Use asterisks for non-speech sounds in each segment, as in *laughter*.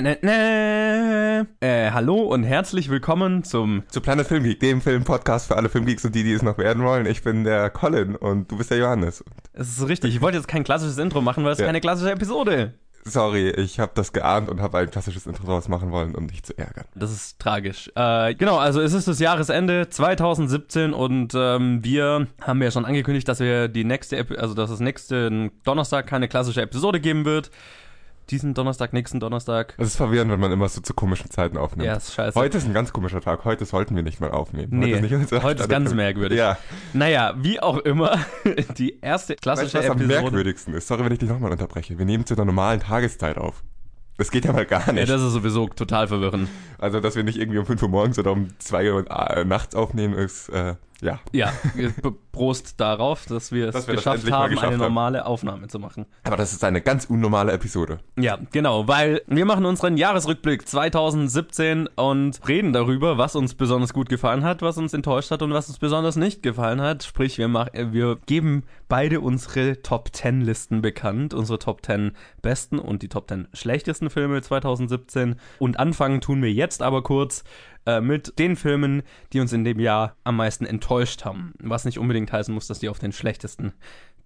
Ne, ne, ne. Äh, hallo und herzlich willkommen zum zu Planet Film Geek, dem Film-Podcast für alle Filmgeeks und die, die es noch werden wollen. Ich bin der Colin und du bist der Johannes. Es ist richtig. Ich wollte jetzt kein klassisches Intro machen, weil es Ja. keine klassische Episode. Sorry, ich habe das geahnt und habe ein klassisches Intro draus machen wollen, um dich zu ärgern. Das ist tragisch. Äh, genau, also es ist das Jahresende 2017 und ähm, wir haben ja schon angekündigt, dass wir die nächste, Epi also dass es nächsten Donnerstag keine klassische Episode geben wird. Diesen Donnerstag, nächsten Donnerstag. Es ist verwirrend, wenn man immer so zu komischen Zeiten aufnimmt. Ja, ist scheiße. Heute ist ein ganz komischer Tag. Heute sollten wir nicht mal aufnehmen. Nee, heute ist, nicht heute ist ganz merkwürdig. Ja, Naja, wie auch immer, *laughs* die erste weißt klassische du, was am Episode. merkwürdigsten ist? Sorry, wenn ich dich nochmal unterbreche. Wir nehmen zu einer normalen Tageszeit auf. Das geht ja mal gar Ja, nicht. das ist sowieso total verwirrend. also, dass wir nicht irgendwie um 5 Uhr morgens oder um 2 Uhr nachts aufnehmen, ist, äh, ja. Ja, *laughs* Prost darauf, dass wir es Dass wir das geschafft mal haben, geschafft eine haben. normale Aufnahme zu machen. Aber das ist eine ganz unnormale Episode. Ja, genau, weil wir machen unseren Jahresrückblick 2017 und reden darüber, was uns besonders gut gefallen hat, was uns enttäuscht hat und was uns besonders nicht gefallen hat. Sprich, wir, mach, äh, wir geben beide unsere Top 10 Listen bekannt, unsere Top 10 besten und die Top 10 schlechtesten Filme 2017. Und anfangen tun wir jetzt aber kurz äh, mit den Filmen, die uns in dem Jahr am meisten enttäuscht haben. Was nicht unbedingt heißen muss, dass die auf den schlechtesten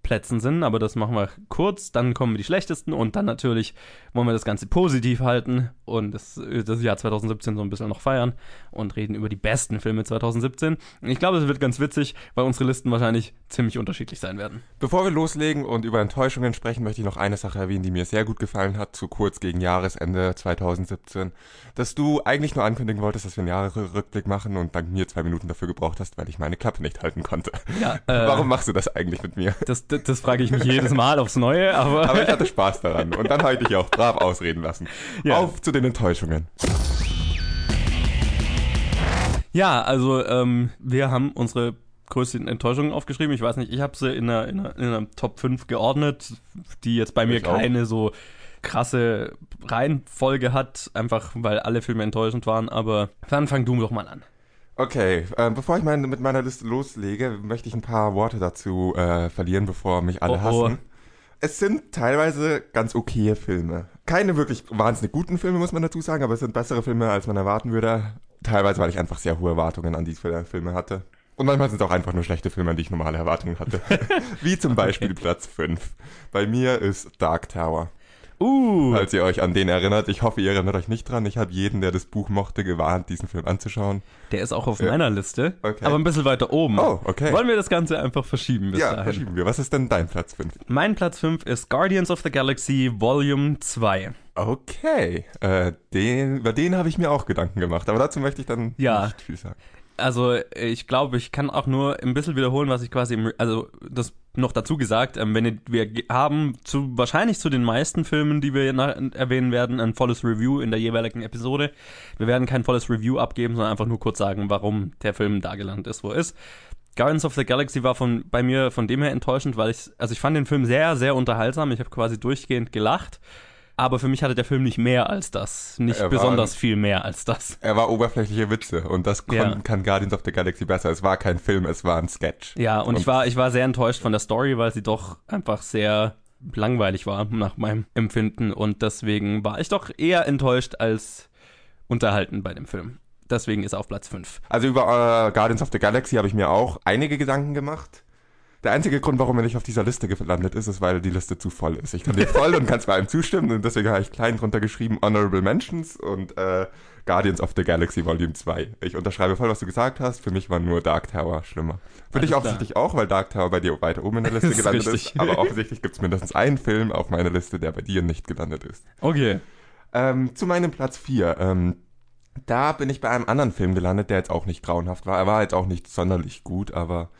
Plätzen sind, aber das machen wir kurz, dann kommen die schlechtesten und dann natürlich wollen wir das Ganze positiv halten und das, das Jahr 2017 so ein bisschen noch feiern und reden über die besten Filme 2017. Und ich glaube, es wird ganz witzig, weil unsere Listen wahrscheinlich ziemlich unterschiedlich sein werden. Bevor wir loslegen und über Enttäuschungen sprechen, möchte ich noch eine Sache erwähnen, die mir sehr gut gefallen hat, zu kurz gegen Jahresende 2017. Dass du eigentlich nur ankündigen wolltest, dass wir einen Jahresrückblick machen und dann mir zwei Minuten dafür gebraucht hast, weil ich meine Klappe nicht halten konnte. Ja, *laughs* äh, Warum machst du das eigentlich mit mir? Das, das, das frage ich mich jedes Mal aufs Neue, aber, Aber ich hatte Spaß daran und dann habe ich dich auch brav ausreden lassen. Ja. Auf zu den Enttäuschungen. ja, also ähm, wir haben unsere größten Enttäuschungen aufgeschrieben. Ich weiß nicht, ich habe sie in einer, in, einer, in einer Top 5 geordnet, die jetzt bei mir Ich auch. keine so krasse Reihenfolge hat, einfach weil alle Filme enttäuschend waren, aber dann fang du doch mal an. Okay, äh, bevor ich meine, mit meiner Liste loslege, möchte ich ein paar Worte dazu äh, verlieren, bevor mich alle Oh, oh. hassen. Es sind teilweise ganz okaye Filme. Keine wirklich wahnsinnig guten Filme, muss man dazu sagen, aber es sind bessere Filme, als man erwarten würde. Teilweise, weil ich einfach sehr hohe Erwartungen an diese Filme hatte. Und manchmal sind es auch einfach nur schlechte Filme, an die ich normale Erwartungen hatte. *laughs* Wie zum Beispiel Platz 5. Bei mir ist Dark Tower. Uh, Falls ihr euch an den erinnert. Ich hoffe, ihr erinnert euch nicht dran. Ich habe jeden, der das Buch mochte, gewarnt, diesen Film anzuschauen. der ist auch auf Ja. meiner Liste, Okay. aber ein bisschen weiter oben. Oh, okay. Wollen wir das Ganze einfach verschieben bis Ja, dahin? verschieben wir. Was ist denn dein Platz 5? Mein Platz 5 ist Guardians of the Galaxy Volume 2. Okay, äh, den, über den habe ich mir auch Gedanken gemacht, aber dazu möchte ich dann Ja. nicht viel sagen. Also, ich glaube, ich kann auch nur ein bisschen wiederholen, was ich quasi, im, also das noch dazu gesagt, ähm, wenn wir haben zu wahrscheinlich zu den meisten Filmen, die wir nach, erwähnen werden, ein volles Review in der jeweiligen Episode. Wir werden kein volles Review abgeben, sondern einfach nur kurz sagen, warum der Film da gelandet ist, wo er ist. Guardians of the Galaxy war von bei mir von dem her enttäuschend, weil ich also ich fand den Film sehr sehr unterhaltsam. Ich habe quasi durchgehend gelacht, aber für mich hatte der Film nicht mehr als das, nicht Er war- besonders viel mehr als das. Er war oberflächliche Witze und das kon, Ja. kann Guardians of the Galaxy besser. Es war kein Film, es war ein Sketch. Ja, und, ich war ich war sehr enttäuscht von der Story, weil sie doch einfach sehr langweilig war nach meinem Empfinden und deswegen war ich doch eher enttäuscht als unterhalten bei dem Film. Deswegen ist er auf Platz 5. Also über äh, Guardians of the Galaxy habe ich mir auch einige Gedanken gemacht. Der einzige Grund, warum er nicht auf dieser Liste gelandet ist, ist, weil die Liste zu voll ist. Ich kann dir voll und kann zwar allem zustimmen und deswegen habe ich klein drunter geschrieben Honorable Mentions und äh, Guardians of the Galaxy Volume 2. Ich unterschreibe voll, was du gesagt hast. Für mich war nur Dark Tower schlimmer. Für Alles dich offensichtlich auch, weil Dark Tower bei dir weiter oben in der *laughs* Liste ist gelandet richtig. ist. Aber offensichtlich gibt es mindestens einen Film auf meiner Liste, der bei dir nicht gelandet ist. Okay. Ähm, zu meinem Platz 4. Ähm, da bin ich bei einem anderen Film gelandet, der jetzt auch nicht grauenhaft war. Er war jetzt auch nicht sonderlich gut, aber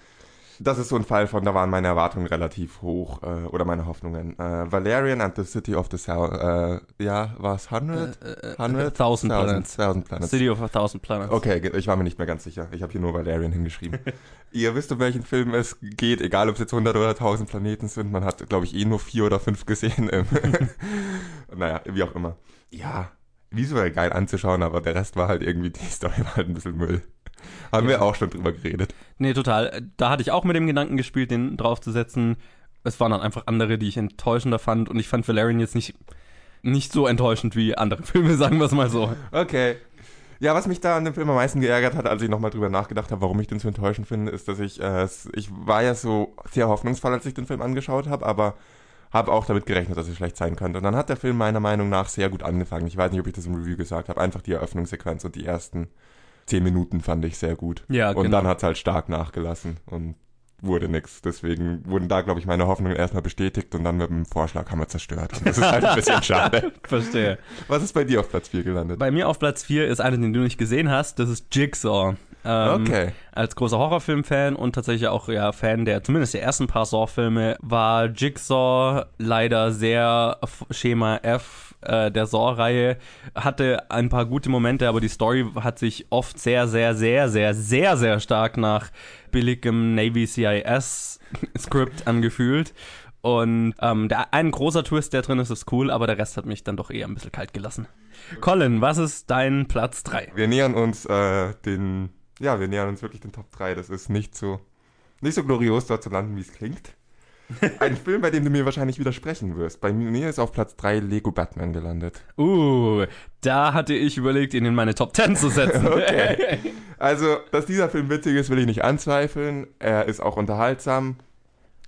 das ist so ein Fall von, da waren meine Erwartungen relativ hoch äh, oder meine Hoffnungen. Äh, Valerian and the City of the South. Äh, ja, war es 100? Äh, 100? Thousand Planets. 1000 Planets. City of a Thousand Planets. Okay, ich war mir nicht mehr ganz sicher. Ich habe hier nur Valerian hingeschrieben. *laughs* Ihr wisst, um welchen Film es geht, egal ob es jetzt 100 oder 1000 Planeten sind. Man hat, glaube ich, eh nur vier oder fünf gesehen. *laughs* Naja, wie auch immer. Ja, visuell geil anzuschauen, aber der Rest war halt irgendwie, die Story war halt ein bisschen Müll. Haben wir auch schon drüber geredet. Nee, total. Da hatte ich auch mit dem Gedanken gespielt, den draufzusetzen. Es waren dann einfach andere, die ich enttäuschender fand und ich fand Valerian jetzt nicht nicht so enttäuschend wie andere *laughs* Filme, sagen wir es mal so. Okay. Ja, was mich da an dem Film am meisten geärgert hat, als ich nochmal drüber nachgedacht habe, warum ich den so enttäuschend finde, ist, dass ich, äh, ich war ja so sehr hoffnungsvoll, als ich den Film angeschaut habe, aber habe auch damit gerechnet, dass es schlecht sein könnte. Und dann hat der Film meiner Meinung nach sehr gut angefangen. Ich weiß nicht, ob ich das im Review gesagt habe. Einfach die Eröffnungssequenz und die ersten zehn Minuten fand ich sehr gut. Ja, und genau. dann hat es halt stark nachgelassen und wurde nix. Deswegen wurden da, glaube ich, meine Hoffnungen erstmal bestätigt und dann mit dem Vorschlag haben wir zerstört. Und das ist halt ein *laughs* bisschen schade. Verstehe. Was ist bei dir auf Platz 4 gelandet? Bei mir auf Platz 4 ist einer, den du nicht gesehen hast. Das ist Jigsaw. Ähm, Okay. Als großer Horrorfilm-Fan und tatsächlich auch ja, Fan der zumindest der ersten paar Saw-Filme war Jigsaw leider sehr Schema F äh, der Saw-Reihe. Hatte ein paar gute Momente, aber die Story hat sich oft sehr, sehr, sehr, sehr, sehr, sehr stark nach billigem Navy CIS-Skript *laughs* angefühlt. Und ähm, der, ein großer Twist, der drin ist, ist cool, aber der Rest hat mich dann doch eher ein bisschen kalt gelassen. Colin, was ist dein Platz 3? Wir nähern uns äh, den, ja, wir nähern uns wirklich den Top 3. Das ist nicht so, nicht so glorios dort zu landen, wie es klingt. *laughs* Ein Film, bei dem du mir wahrscheinlich widersprechen wirst. Bei mir ist auf Platz 3 Lego Batman gelandet. Uh, da hatte ich überlegt, ihn in meine Top 10 zu setzen. *laughs* Okay. Also, dass dieser Film witzig ist, will ich nicht anzweifeln. Er ist auch unterhaltsam.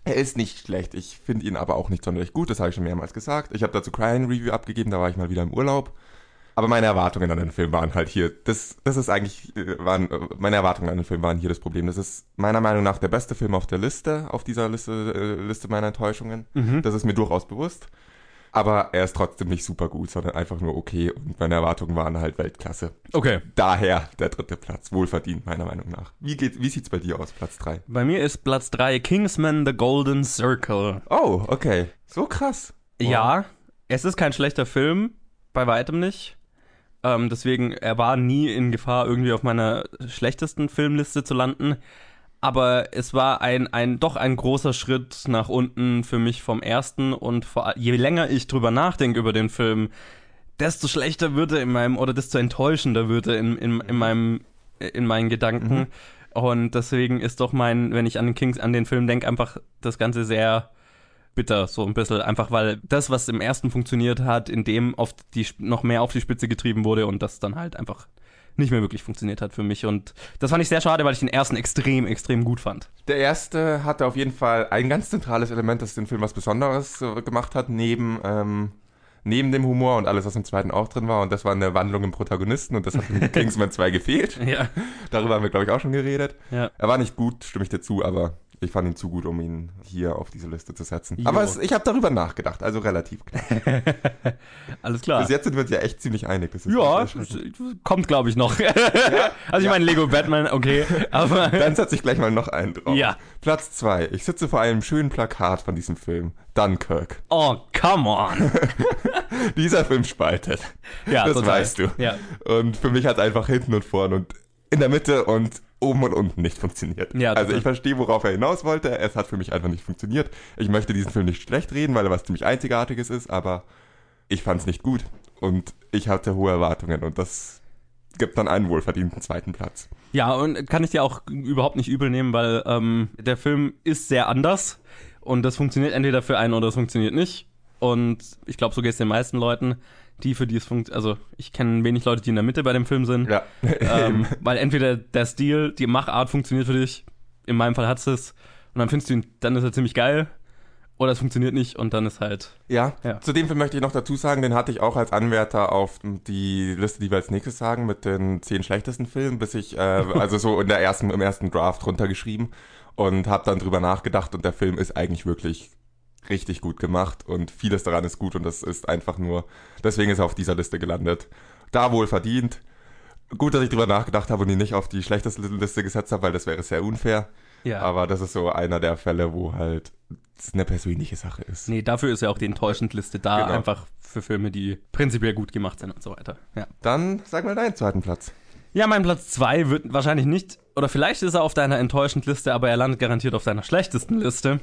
Er ist nicht schlecht. Ich finde ihn aber auch nicht sonderlich gut. Das habe ich schon mehrmals gesagt. Ich habe dazu Crying Review abgegeben. Da war ich mal wieder im Urlaub. Aber meine Erwartungen an den Film waren halt hier. Das, das ist eigentlich, äh, waren, äh, meine Erwartungen an den Film waren hier das Problem. Das ist meiner Meinung nach der beste Film auf der Liste, auf dieser Liste, äh, Liste meiner Enttäuschungen. Das ist mir durchaus bewusst. Aber er ist trotzdem nicht super gut, sondern einfach nur okay. Und meine Erwartungen waren halt Weltklasse. Okay. Daher der dritte Platz. Wohlverdient, meiner Meinung nach. Wie, geht, wie sieht's bei dir aus, Platz 3? Bei mir ist Platz 3 Kingsman The Golden Circle. Oh, okay. So krass. Wow. Ja, es ist kein schlechter Film, bei weitem nicht. Ähm, deswegen, er war nie in Gefahr, irgendwie auf meiner schlechtesten Filmliste zu landen. Aber es war ein, ein doch ein großer Schritt nach unten für mich vom ersten und vor, je länger ich drüber nachdenke über den Film, desto schlechter wird er in meinem, oder desto enttäuschender wird er in, in, in meinem, in meinen Gedanken. Und deswegen ist doch mein, wenn ich an den Kings, an den Film denke, einfach das Ganze sehr bitter, so ein bisschen. Einfach weil das, was im ersten funktioniert hat, in dem auf die, noch mehr auf die Spitze getrieben wurde und das dann halt einfach nicht mehr wirklich funktioniert hat für mich. Und das fand ich sehr schade, weil ich den ersten extrem, extrem gut fand. Der erste hatte auf jeden Fall ein ganz zentrales Element, das den Film was Besonderes äh, gemacht hat, neben, ähm, neben dem Humor und alles, was im zweiten auch drin war. Und das war eine Wandlung im Protagonisten und das hat in *laughs* Kingsman 2 gefehlt. Ja. Darüber haben wir, glaube ich, auch schon geredet. Ja. Er war nicht gut, stimme ich dir zu, aber ich fand ihn zu gut, um ihn hier auf diese Liste zu setzen. Jo. Aber es, ich habe darüber nachgedacht, also relativ klar. *laughs* Alles klar. Bis jetzt sind wir uns ja echt ziemlich einig. Ja, kommt glaube ich noch. *laughs* also ich meine Lego Batman, okay, aber *laughs* Dann setze ich gleich mal noch einen drauf. Ja. Platz zwei. Ich sitze vor einem schönen Plakat von diesem Film. Dunkirk. oh, come on. Dieser Film spaltet. Ja, das total. weißt du. Ja. Und für mich hat einfach hinten und vorn und in der Mitte und oben und unten nicht funktioniert. Ja, also ich verstehe, worauf er hinaus wollte. Es hat für mich einfach nicht funktioniert. Ich möchte diesen Film nicht schlecht reden, weil er was ziemlich Einzigartiges ist, aber ich fand es nicht gut. Und ich hatte hohe Erwartungen und das gibt dann einen wohlverdienten zweiten Platz. Ja, und kann ich dir auch überhaupt nicht übel nehmen, weil ähm, der Film ist sehr anders und das funktioniert entweder für einen oder es funktioniert nicht. Und ich glaube, so geht es den meisten Leuten, die für die es funktioniert. Also ich kenne wenig Leute, die in der Mitte bei dem Film sind. Ja. ähm, *laughs* weil entweder der Stil, die Machart funktioniert für dich, in meinem Fall hat es und dann findest du ihn, dann ist er ziemlich geil. Oder es funktioniert nicht und dann ist halt. Ja, Ja. zu dem Film möchte ich noch dazu sagen, den hatte ich auch als Anwärter auf die Liste, die wir als nächstes sagen, mit den zehn schlechtesten Filmen, bis ich, äh, *laughs* also so in der ersten, im ersten Draft runtergeschrieben und habe dann drüber nachgedacht und der Film ist eigentlich wirklich richtig gut gemacht und vieles daran ist gut und das ist einfach nur, deswegen ist er auf dieser Liste gelandet. Da wohl verdient. Gut, dass ich drüber nachgedacht habe und ihn nicht auf die schlechteste Liste gesetzt habe, weil das wäre sehr unfair. Ja. Aber das ist so einer der Fälle, wo halt es eine persönliche Sache ist. Nee, dafür ist ja auch die Enttäuschend-Liste da, Genau. einfach für Filme, die prinzipiell gut gemacht sind und so weiter. Ja. Dann sag mal deinen zweiten Platz. Ja, mein Platz 2 wird wahrscheinlich nicht, oder vielleicht ist er auf deiner enttäuschend Liste, aber er landet garantiert auf deiner schlechtesten Liste,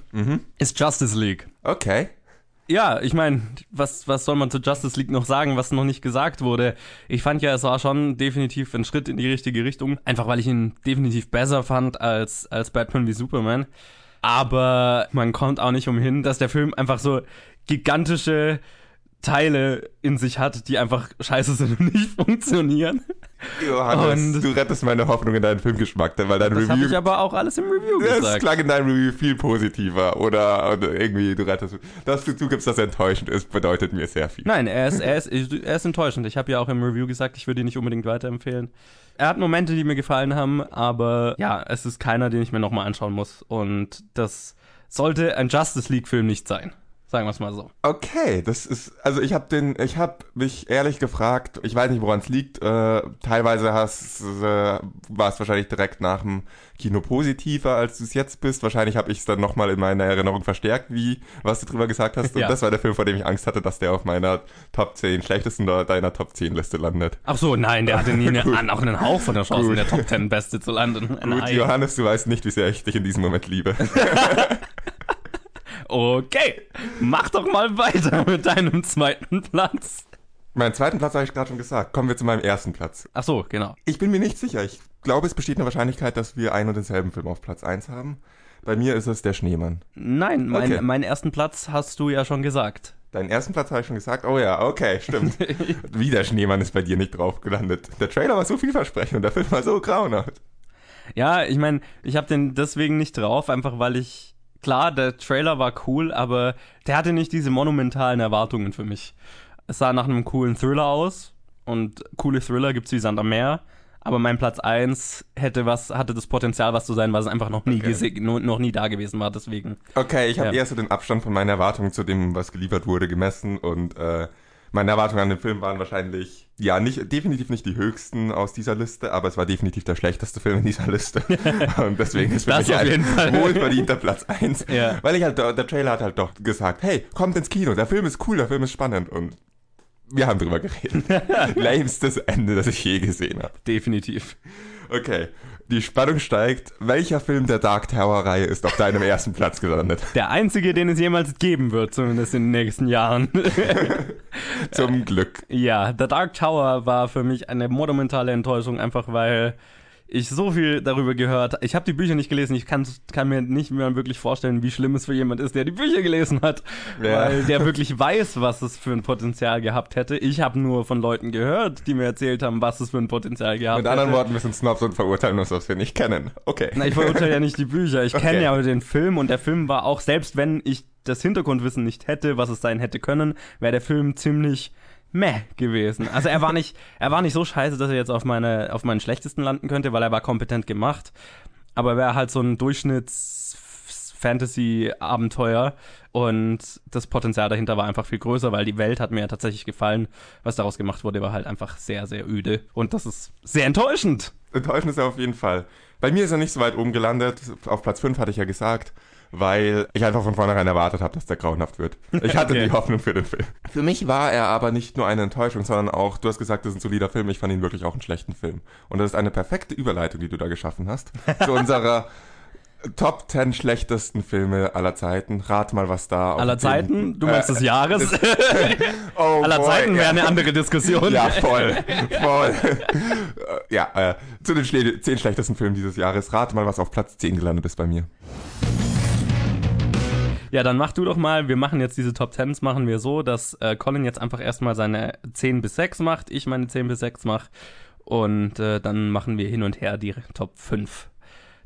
ist Justice League. Okay. Ja, ich meine, was, was soll man zu Justice League noch sagen, was noch nicht gesagt wurde? Ich fand ja, es war schon definitiv ein Schritt in die richtige Richtung, einfach weil ich ihn definitiv besser fand als, als Batman wie Superman. Aber man kommt auch nicht umhin, dass der Film einfach so gigantische Teile in sich hat, die einfach scheiße sind und *laughs* nicht funktionieren. Johannes, und du rettest meine Hoffnung in deinen Filmgeschmack, weil dein das Review. Das habe ich aber auch alles im Review das gesagt. Das klang in deinem Review viel positiver oder, oder irgendwie du rettest. Dass du zugibst, dass er enttäuschend ist, bedeutet mir sehr viel. Nein, er ist, er ist, er ist enttäuschend. Ich habe ja auch im Review gesagt, ich würde ihn nicht unbedingt weiterempfehlen. Er hat Momente, die mir gefallen haben, aber ja, es ist keiner, den ich mir nochmal anschauen muss. Und das sollte ein Justice League-Film nicht sein. Sagen wir es mal so. Okay, das ist, also ich habe den, ich habe mich ehrlich gefragt, ich weiß nicht, woran es liegt. Äh, teilweise hast, äh, war es wahrscheinlich direkt nach dem Kino positiver, als du es jetzt bist. Wahrscheinlich habe ich es dann nochmal in meiner Erinnerung verstärkt, wie was du drüber gesagt hast. Und ja. das war der Film, vor dem ich Angst hatte, dass der auf meiner Top 10 schlechtesten oder deiner Top 10 Liste landet. Ach so, nein, der hatte nie *laughs* eine, auch einen Hauch von der Chance, Gut. in der Top 10 Beste zu landen. Gut, Johannes, du weißt nicht, wie sehr ich dich in diesem Moment liebe. *laughs* Okay, mach doch mal weiter mit deinem zweiten Platz. Meinen zweiten Platz habe ich gerade schon gesagt. Kommen wir zu meinem ersten Platz. Ach so, genau. Ich bin mir nicht sicher. Ich glaube, es besteht eine Wahrscheinlichkeit, dass wir einen und denselben Film auf Platz 1 haben. Bei mir ist es der Schneemann. Nein, mein, okay. meinen ersten Platz hast du ja schon gesagt. Deinen ersten Platz habe ich schon gesagt? Oh ja, okay, stimmt. *laughs* Wie der Schneemann ist bei dir nicht drauf gelandet. Der Trailer war so vielversprechend und der Film war so grauenhaft. Ja, ich meine, ich habe den deswegen nicht drauf, einfach weil ich klar, der Trailer war cool, aber der hatte nicht diese monumentalen Erwartungen für mich. Es sah nach einem coolen Thriller aus und coole Thriller gibt es wie Sand am Meer. Aber mein Platz 1 hätte was, hatte das Potenzial, was zu sein, was es einfach noch nie okay. noch nie da gewesen war, deswegen. Okay, ich habe ja. eher so den Abstand von meinen Erwartungen zu dem, was geliefert wurde, gemessen und äh, meine Erwartungen an den Film waren wahrscheinlich, ja, nicht, definitiv nicht die höchsten aus dieser Liste, aber es war definitiv der schlechteste Film in dieser Liste. *laughs* Und deswegen ist für mich ein wohlverdienter Platz 1. Ja. Weil ich halt, der Trailer hat halt doch gesagt, hey, kommt ins Kino, der Film ist cool, der Film ist spannend und wir haben drüber geredet. *laughs* Lämstes Ende, das ich je gesehen habe. Definitiv. Okay, die Spannung steigt. Welcher Film der Dark Tower-Reihe ist auf deinem ersten Platz gelandet? *laughs* Der einzige, den es jemals geben wird, zumindest in den nächsten Jahren. Zum Glück. Ja, The Dark Tower war für mich eine monumentale Enttäuschung, einfach weil ich so viel darüber gehört. Ich habe die Bücher nicht gelesen. Ich kann, kann mir nicht mehr wirklich vorstellen, wie schlimm es für jemand ist, der die Bücher gelesen hat, ja. weil der wirklich weiß, was es für ein Potenzial gehabt hätte. Ich habe nur von Leuten gehört, die mir erzählt haben, was es für ein Potenzial gehabt hätte. Mit anderen Worten, wir sind Snobs und verurteilen uns, was wir nicht kennen. Okay. Na, ich verurteile ja nicht die Bücher. Ich okay. kenne ja den Film und der Film war auch, selbst wenn ich das Hintergrundwissen nicht hätte, was es sein hätte können, wäre der Film ziemlich meh gewesen. Also er war nicht, er war nicht so scheiße, dass er jetzt auf meine, auf meinen schlechtesten landen könnte, weil er war kompetent gemacht. Aber er wäre halt so ein Durchschnitts-Fantasy-Abenteuer und das Potenzial dahinter war einfach viel größer, weil die Welt hat mir ja tatsächlich gefallen. Was daraus gemacht wurde, war halt einfach sehr, sehr öde. Und das ist sehr enttäuschend. Enttäuschend ist er auf jeden Fall. Bei mir ist er nicht so weit oben gelandet. Auf Platz 5 hatte ich ja gesagt weil ich einfach von vornherein erwartet habe, dass der grauenhaft wird. Ich hatte okay. die Hoffnung für den Film. Für mich war er aber nicht nur eine Enttäuschung, sondern auch, du hast gesagt, das ist ein solider Film, ich fand ihn wirklich auch einen schlechten Film. Und das ist eine perfekte Überleitung, die du da geschaffen hast, zu *laughs* unserer Top 10 schlechtesten Filme aller Zeiten. Rat mal, was da. Aller Zeiten? Du meinst äh, des Jahres? *laughs* oh aller boy, Zeiten wäre ja. eine andere Diskussion. Ja, voll. voll. ja, äh, zu den 10 schlechtesten Filmen dieses Jahres. Rate mal, was auf Platz 10 gelandet ist bei mir. Ja, dann mach du doch mal, wir machen jetzt diese Top Tens, machen wir so, dass äh, Colin jetzt einfach erstmal seine 10 bis 6 macht, ich meine 10 bis 6 mache und äh, dann machen wir hin und her die Top 5.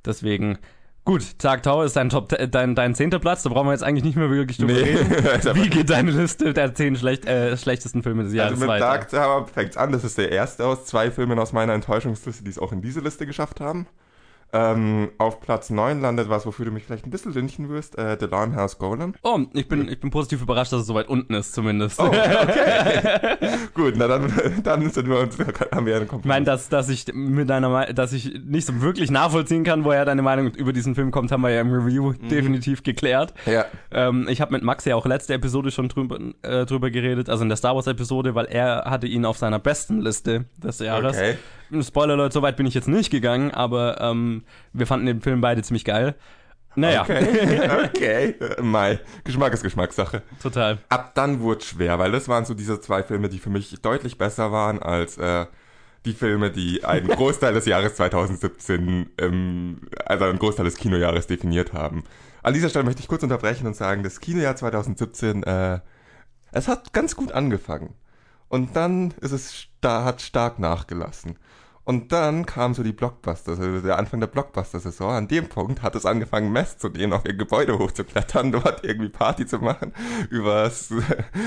Deswegen, gut, Tag Tower ist dein, Top, dein, dein zehnter Platz, da brauchen wir jetzt eigentlich nicht mehr wirklich drüber nee. reden. *laughs* Wie geht deine Liste der 10 schlecht, äh, schlechtesten Filme des Jahres also mit weiter? Dark Tower fängt's an, das ist der erste aus zwei Filmen aus meiner Enttäuschungsliste, die es auch in diese Liste geschafft haben. Ähm, auf Platz 9 landet was, wofür du mich vielleicht ein bisschen lynchen wirst, äh, The Limehouse Golem. Oh, ich bin, ich bin positiv überrascht, dass es so weit unten ist, zumindest. Oh, okay. *laughs* *laughs* Gut, na dann, dann sind wir uns, haben wir einen Kompromiss. Ich meine, dass, dass ich mit deiner, dass ich nicht so wirklich nachvollziehen kann, woher deine Meinung über diesen Film kommt, haben wir ja im Review mhm. definitiv geklärt. Ja. Ähm, ich habe mit Max ja auch letzte Episode schon drüber, äh, drüber geredet, also in der Star Wars Episode, weil er hatte ihn auf seiner besten Liste des Jahres. Okay. Spoiler Leute, so weit bin ich jetzt nicht gegangen, aber ähm, wir fanden den Film beide ziemlich geil. Naja. Okay, *laughs* okay. Mai. Geschmack ist Geschmackssache. Total. Ab dann wurde es schwer, weil das waren so diese zwei Filme, die für mich deutlich besser waren als äh, die Filme, die einen *laughs* Großteil des Jahres 2017, ähm, also einen Großteil des Kinojahres definiert haben. An dieser Stelle möchte ich kurz unterbrechen und sagen, das Kinojahr 2017 äh, Es hat ganz gut angefangen. Und dann ist es sta hat stark nachgelassen. Und dann kam so die Blockbuster, also der Anfang der Blockbuster-Saison. An dem Punkt hat es angefangen, Mess zu nehmen, auf ihr Gebäude hochzuklettern, *laughs* dort irgendwie Party zu machen, übers,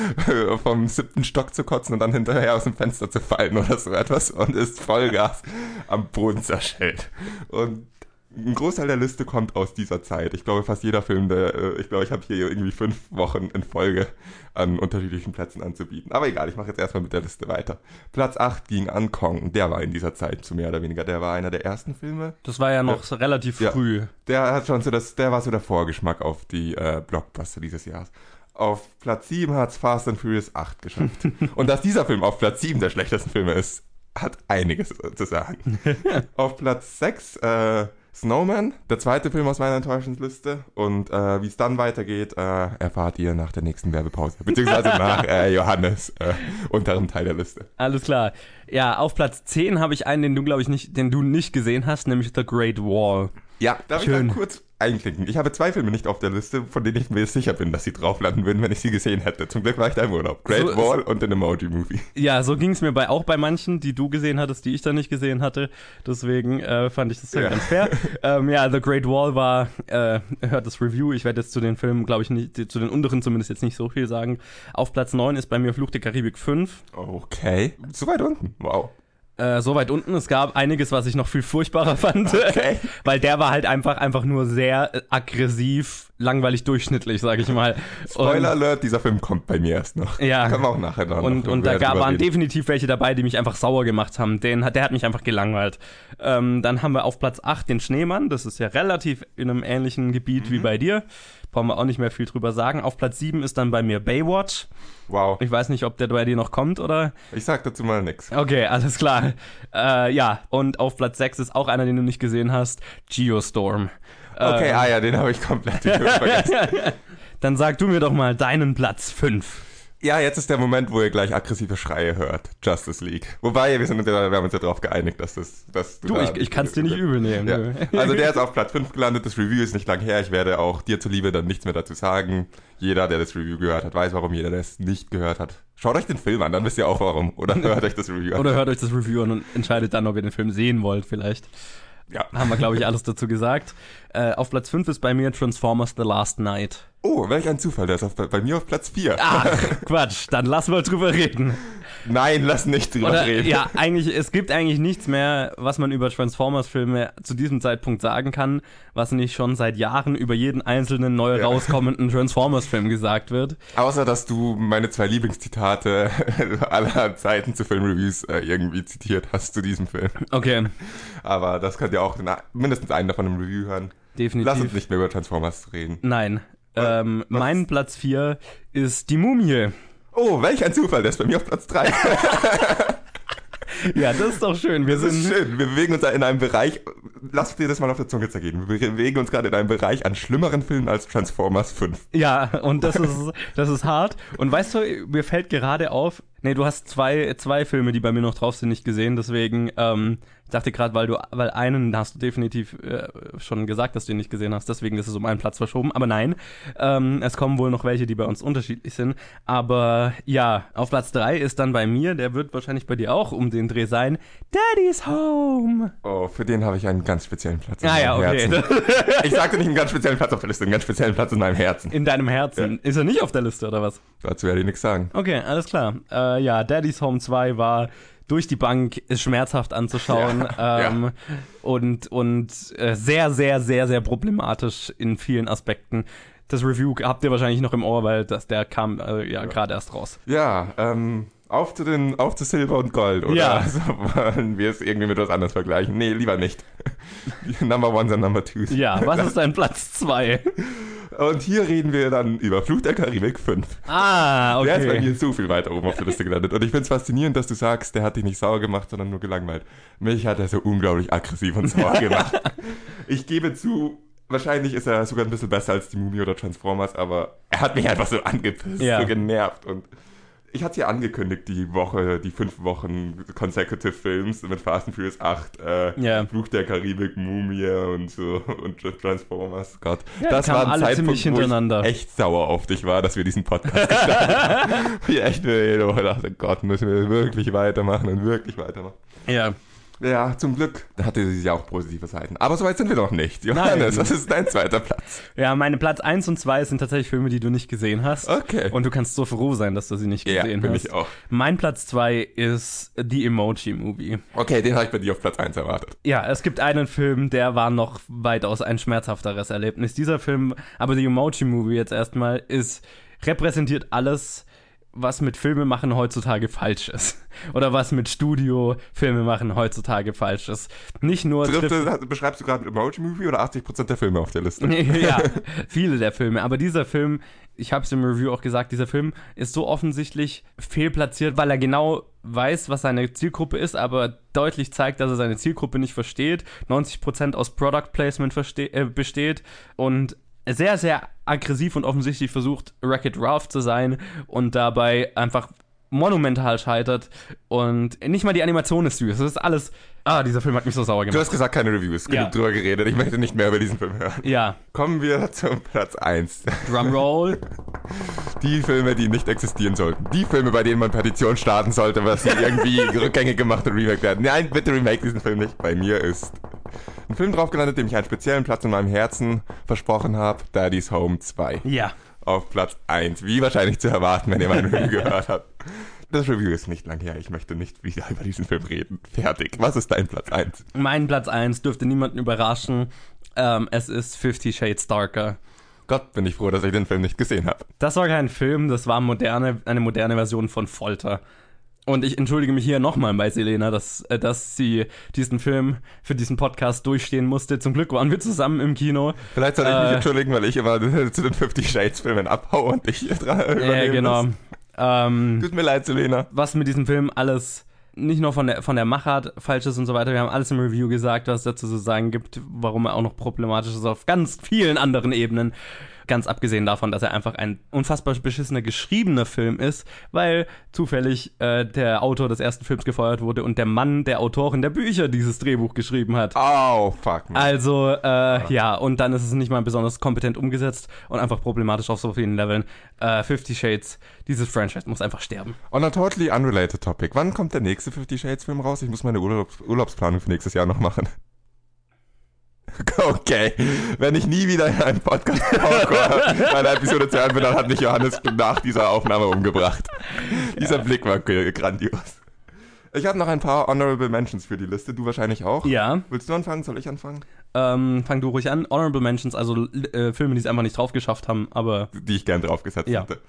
*laughs* vom siebten Stock zu kotzen und dann hinterher aus dem Fenster zu fallen oder so etwas und ist Vollgas am Boden zerschellt. Und ein Großteil der Liste kommt aus dieser Zeit. Ich glaube, fast jeder Film, der, äh, ich glaube, ich habe hier irgendwie fünf Wochen in Folge an unterschiedlichen Plätzen anzubieten. Aber egal, ich mache jetzt erstmal mit der Liste weiter. Platz 8 ging an Kong. Der war in dieser Zeit zu mehr oder weniger. Der war einer der ersten Filme. Das war ja noch ja. relativ ja. früh. Der hat schon so das, der war so der Vorgeschmack auf die äh, Blockbuster dieses Jahres. Auf Platz 7 hat es Fast and Furious 8 geschafft. *laughs* Und dass dieser Film auf Platz 7 der schlechtesten Filme ist, hat einiges zu sagen. *laughs* auf Platz 6 äh, Snowman, der zweite Film aus meiner Enttäuschungsliste. Und äh, wie es dann weitergeht, äh, erfahrt ihr nach der nächsten Werbepause. *laughs* Beziehungsweise nach äh, Johannes äh, unteren Teil der Liste. Alles klar. Ja, auf Platz 10 habe ich einen, den du, glaube ich, nicht, den du nicht gesehen hast, nämlich The Great Wall. Ja, darf Schön. ich da kurz einklicken? Ich habe zwei Filme nicht auf der Liste, von denen ich mir sicher bin, dass sie drauf landen würden, wenn ich sie gesehen hätte. Zum Glück war ich da im Urlaub. Great so, Wall und den Emoji Movie. Ja, so ging es mir bei, auch bei manchen, die du gesehen hattest, die ich da nicht gesehen hatte. Deswegen äh, fand ich das ja. ganz fair. *laughs* ähm, ja, The Great Wall war, äh, hört das Review. Ich werde jetzt zu den Filmen, glaube ich, nicht, zu den unteren zumindest jetzt nicht so viel sagen. Auf Platz 9 ist bei mir Fluch der Karibik 5. Okay. So weit unten. Wow äh, so weit unten. Es gab einiges, was ich noch viel furchtbarer *laughs* fand, okay. weil der war halt einfach einfach nur sehr aggressiv, langweilig, durchschnittlich, sage ich mal. Spoiler und, Alert, dieser Film kommt bei mir erst noch. Ja. Können wir auch nachher noch. Und, und da gab, waren definitiv welche dabei, die mich einfach sauer gemacht haben. Den, der hat mich einfach gelangweilt. Ähm, dann haben wir auf Platz 8 den Schneemann. Das ist ja relativ in einem ähnlichen Gebiet mhm. wie bei dir brauchen wir auch nicht mehr viel drüber sagen. Auf Platz 7 ist dann bei mir Baywatch. Wow. Ich weiß nicht, ob der bei dir noch kommt oder. Ich sag dazu mal nix. Okay, alles klar. Äh, ja, und auf Platz 6 ist auch einer, den du nicht gesehen hast: Geostorm. Okay, äh, ah ja, den habe ich komplett *laughs* vergessen. Dann sag du mir doch mal deinen Platz 5. Ja, jetzt ist der Moment, wo ihr gleich aggressive Schreie hört. Justice League. Wobei, wir, sind, wir haben uns ja darauf geeinigt, dass das. Dass du, du da ich, ich kann es dir nicht übel nehmen. Ja. *laughs* Also der ist auf Platz 5 gelandet, das Review ist nicht lang her. Ich werde auch dir zuliebe dann nichts mehr dazu sagen. Jeder, der das Review gehört hat, weiß warum. Jeder, der es nicht gehört hat, schaut euch den Film an, dann wisst ihr auch warum. Oder hört euch das Review an. Oder hört euch das Review an und entscheidet dann, ob ihr den Film sehen wollt, vielleicht. Ja. Haben wir, glaube ich, alles dazu gesagt. Äh, auf Platz 5 ist bei mir Transformers The Last Night. Oh, welch ein Zufall, der ist auf, bei mir auf Platz 4. Ach, *laughs* Quatsch, dann lass mal drüber reden. Nein, lass nicht drüber Oder, reden. Ja, eigentlich, es gibt eigentlich nichts mehr, was man über Transformers-Filme zu diesem Zeitpunkt sagen kann, was nicht schon seit Jahren über jeden einzelnen neu ja. rauskommenden Transformers-Film gesagt wird. Außer, dass du meine zwei Lieblingszitate *laughs* aller Zeiten zu Filmreviews äh, irgendwie zitiert hast zu diesem Film. Okay. Aber das könnt ihr auch mindestens einen davon im Review hören. Definitiv. Lass uns nicht mehr über Transformers reden. Nein, ähm, mein Platz 4 ist die Mumie. Oh, welch ein Zufall, der ist bei mir auf Platz 3. *laughs* ja, das ist doch schön. Wir das sind schön. Wir bewegen uns da in einem Bereich. Lass dir das mal auf der Zunge zergehen. Wir bewegen uns gerade in einem Bereich an schlimmeren Filmen als Transformers 5. Ja, und das ist, das ist hart. Und weißt du, mir fällt gerade auf, nee, du hast zwei, zwei Filme, die bei mir noch drauf sind, nicht gesehen. Deswegen, ähm, ich dachte gerade, weil du, weil einen hast du definitiv äh, schon gesagt, dass du ihn nicht gesehen hast, deswegen ist es um einen Platz verschoben. Aber nein, ähm, es kommen wohl noch welche, die bei uns unterschiedlich sind. Aber ja, auf Platz drei ist dann bei mir, der wird wahrscheinlich bei dir auch um den Dreh sein, Daddy's Home. Oh, für den habe ich einen ganz speziellen Platz in ah, ja, okay. Herzen. *laughs* ich sagte nicht einen ganz speziellen Platz auf der Liste, einen ganz speziellen Platz in meinem Herzen. In deinem Herzen? Ja. Ist er nicht auf der Liste oder was? Dazu werde ich nichts sagen. Okay, alles klar. Äh, ja, Daddy's Home 2 war durch die Bank schmerzhaft anzuschauen ja, ähm, ja. und, und äh, sehr, sehr, sehr, sehr problematisch in vielen Aspekten. Das Review habt ihr wahrscheinlich noch im Ohr, weil das, der kam äh, ja, ja. gerade erst raus. Ja, ähm, auf zu den, auf zu Silber und Gold, oder? Ja. Also wollen wir es irgendwie mit was anderes vergleichen? Nee, lieber nicht. *laughs* number One und Number Two. Ja, was ist dein Platz 2? Und hier reden wir dann über Fluch der Karibik 5. Ah, okay. Der ist bei mir so viel weiter oben auf der Liste gelandet. Und ich finde es faszinierend, dass du sagst, der hat dich nicht sauer gemacht, sondern nur gelangweilt. Mich hat er so unglaublich aggressiv und sauer *laughs* gemacht. ich gebe zu, wahrscheinlich ist er sogar ein bisschen besser als die Mumie oder Transformers, aber er hat mich einfach so angepisst, ja. so genervt und Ich hatte ja angekündigt, die Woche, die fünf Wochen Consecutive Films mit Fast and Furious 8, äh, Ja. Fluch der Karibik, Mumie und so und Transformers. Gott, Ja, das war ein Zeitpunkt, ziemlich hintereinander. wo ich echt sauer auf dich war, dass wir diesen Podcast gestartet *laughs* haben. Ich echt mir dachte, Gott, müssen wir wirklich weitermachen und wirklich weitermachen. Ja. Ja, zum Glück hatte sie ja auch positive Seiten. Aber soweit sind wir noch nicht. Johannes, Nein. was ist dein zweiter Platz? Ja, meine Platz 1 und 2 sind tatsächlich Filme, die du nicht gesehen hast. Okay. Und du kannst so froh sein, dass du sie nicht Ja, gesehen bin hast. ich auch. Mein Platz 2 ist The Emoji Movie. Okay, den habe ich bei dir auf Platz 1 erwartet. Ja, es gibt einen Film, der war noch weitaus ein schmerzhafteres Erlebnis. Dieser Film, aber The Emoji Movie jetzt erstmal, ist, repräsentiert alles, was mit Filmemachen heutzutage falsch ist. *laughs* Oder was mit Studio-Filmemachen heutzutage falsch ist. Nicht nur Trifft, beschreibst du gerade ein Emoji-Movie oder 80% der Filme auf der Liste? *laughs* ja, *laughs* viele der Filme. Aber dieser Film, ich habe es im Review auch gesagt, dieser Film ist so offensichtlich fehlplatziert, weil er genau weiß, was seine Zielgruppe ist, aber deutlich zeigt, dass er seine Zielgruppe nicht versteht, 90% aus Product Placement äh, besteht und sehr, sehr aggressiv und offensichtlich versucht, Wreck-It Ralph zu sein und dabei einfach monumental scheitert und nicht mal die Animation ist süß. Das ist alles. Ah, dieser Film hat mich so sauer Du gemacht. hast gesagt, keine Reviews. Genug Ja. drüber geredet. Ich möchte nicht mehr über diesen Film hören. Ja, Kommen wir zum Platz 1. Drumroll. *laughs* Die Filme, die nicht existieren sollten. Die Filme, bei denen man Petition starten sollte, was sie irgendwie *laughs* rückgängig gemacht und remake werden. Nein, bitte remake diesen Film nicht. Bei mir ist ein Film drauf gelandet, dem ich einen speziellen Platz in meinem Herzen versprochen habe. Daddy's Home 2. Ja. Auf Platz 1. Wie wahrscheinlich zu erwarten, wenn ihr mein Review *laughs* gehört habt. Das Review ist nicht lang her. Ich möchte nicht wieder über diesen Film reden. Fertig. Was ist dein Platz 1? Mein Platz 1 dürfte niemanden überraschen. Ähm, es ist Fifty Shades Darker. Gott, bin ich froh, dass ich den Film nicht gesehen habe. Das war kein Film, das war moderne, eine moderne Version von Folter. Und ich entschuldige mich hier nochmal bei Selena, dass, äh, dass sie diesen Film für diesen Podcast durchstehen musste. Zum Glück waren wir zusammen im Kino. Vielleicht soll ich mich Äh. entschuldigen, weil ich immer *laughs* zu den 50 Shades Filmen abhaue und dich dran Ja, übernehmen genau. muss. Ähm, Tut mir leid, Selena. was mit diesem Film alles nicht nur von der, von der Machart falsch ist und so weiter. Wir haben alles im Review gesagt, was es dazu zu sagen gibt, warum er auch noch problematisch ist auf ganz vielen anderen Ebenen. Ganz abgesehen davon, dass er einfach ein unfassbar beschissener geschriebener Film ist, weil zufällig äh, der Autor des ersten Films gefeuert wurde und der Mann der Autorin der Bücher dieses Drehbuch geschrieben hat. Oh, fuck me. Also, äh, ja, und dann ist es nicht mal besonders kompetent umgesetzt und einfach problematisch auf so vielen Leveln. Äh, Fifty Shades, dieses Franchise muss einfach sterben. On a totally unrelated topic. Wann kommt der nächste 50 Shades Film raus? Ich muss meine Urlaubs Urlaubsplanung für nächstes Jahr noch machen. *laughs* Okay, wenn ich nie wieder in einem Podcast bei *laughs* einer Episode zu hören bin, dann hat mich Johannes nach dieser Aufnahme umgebracht. Dieser Blick war grandios. Ich habe noch ein paar Honorable Mentions für die Liste, du wahrscheinlich auch. Ja. Willst du anfangen? Soll ich anfangen? Ähm, fang du ruhig an. Honorable Mentions, also äh, Filme, die es einfach nicht drauf geschafft haben, aber Die ich gern draufgesetzt Ja. hätte.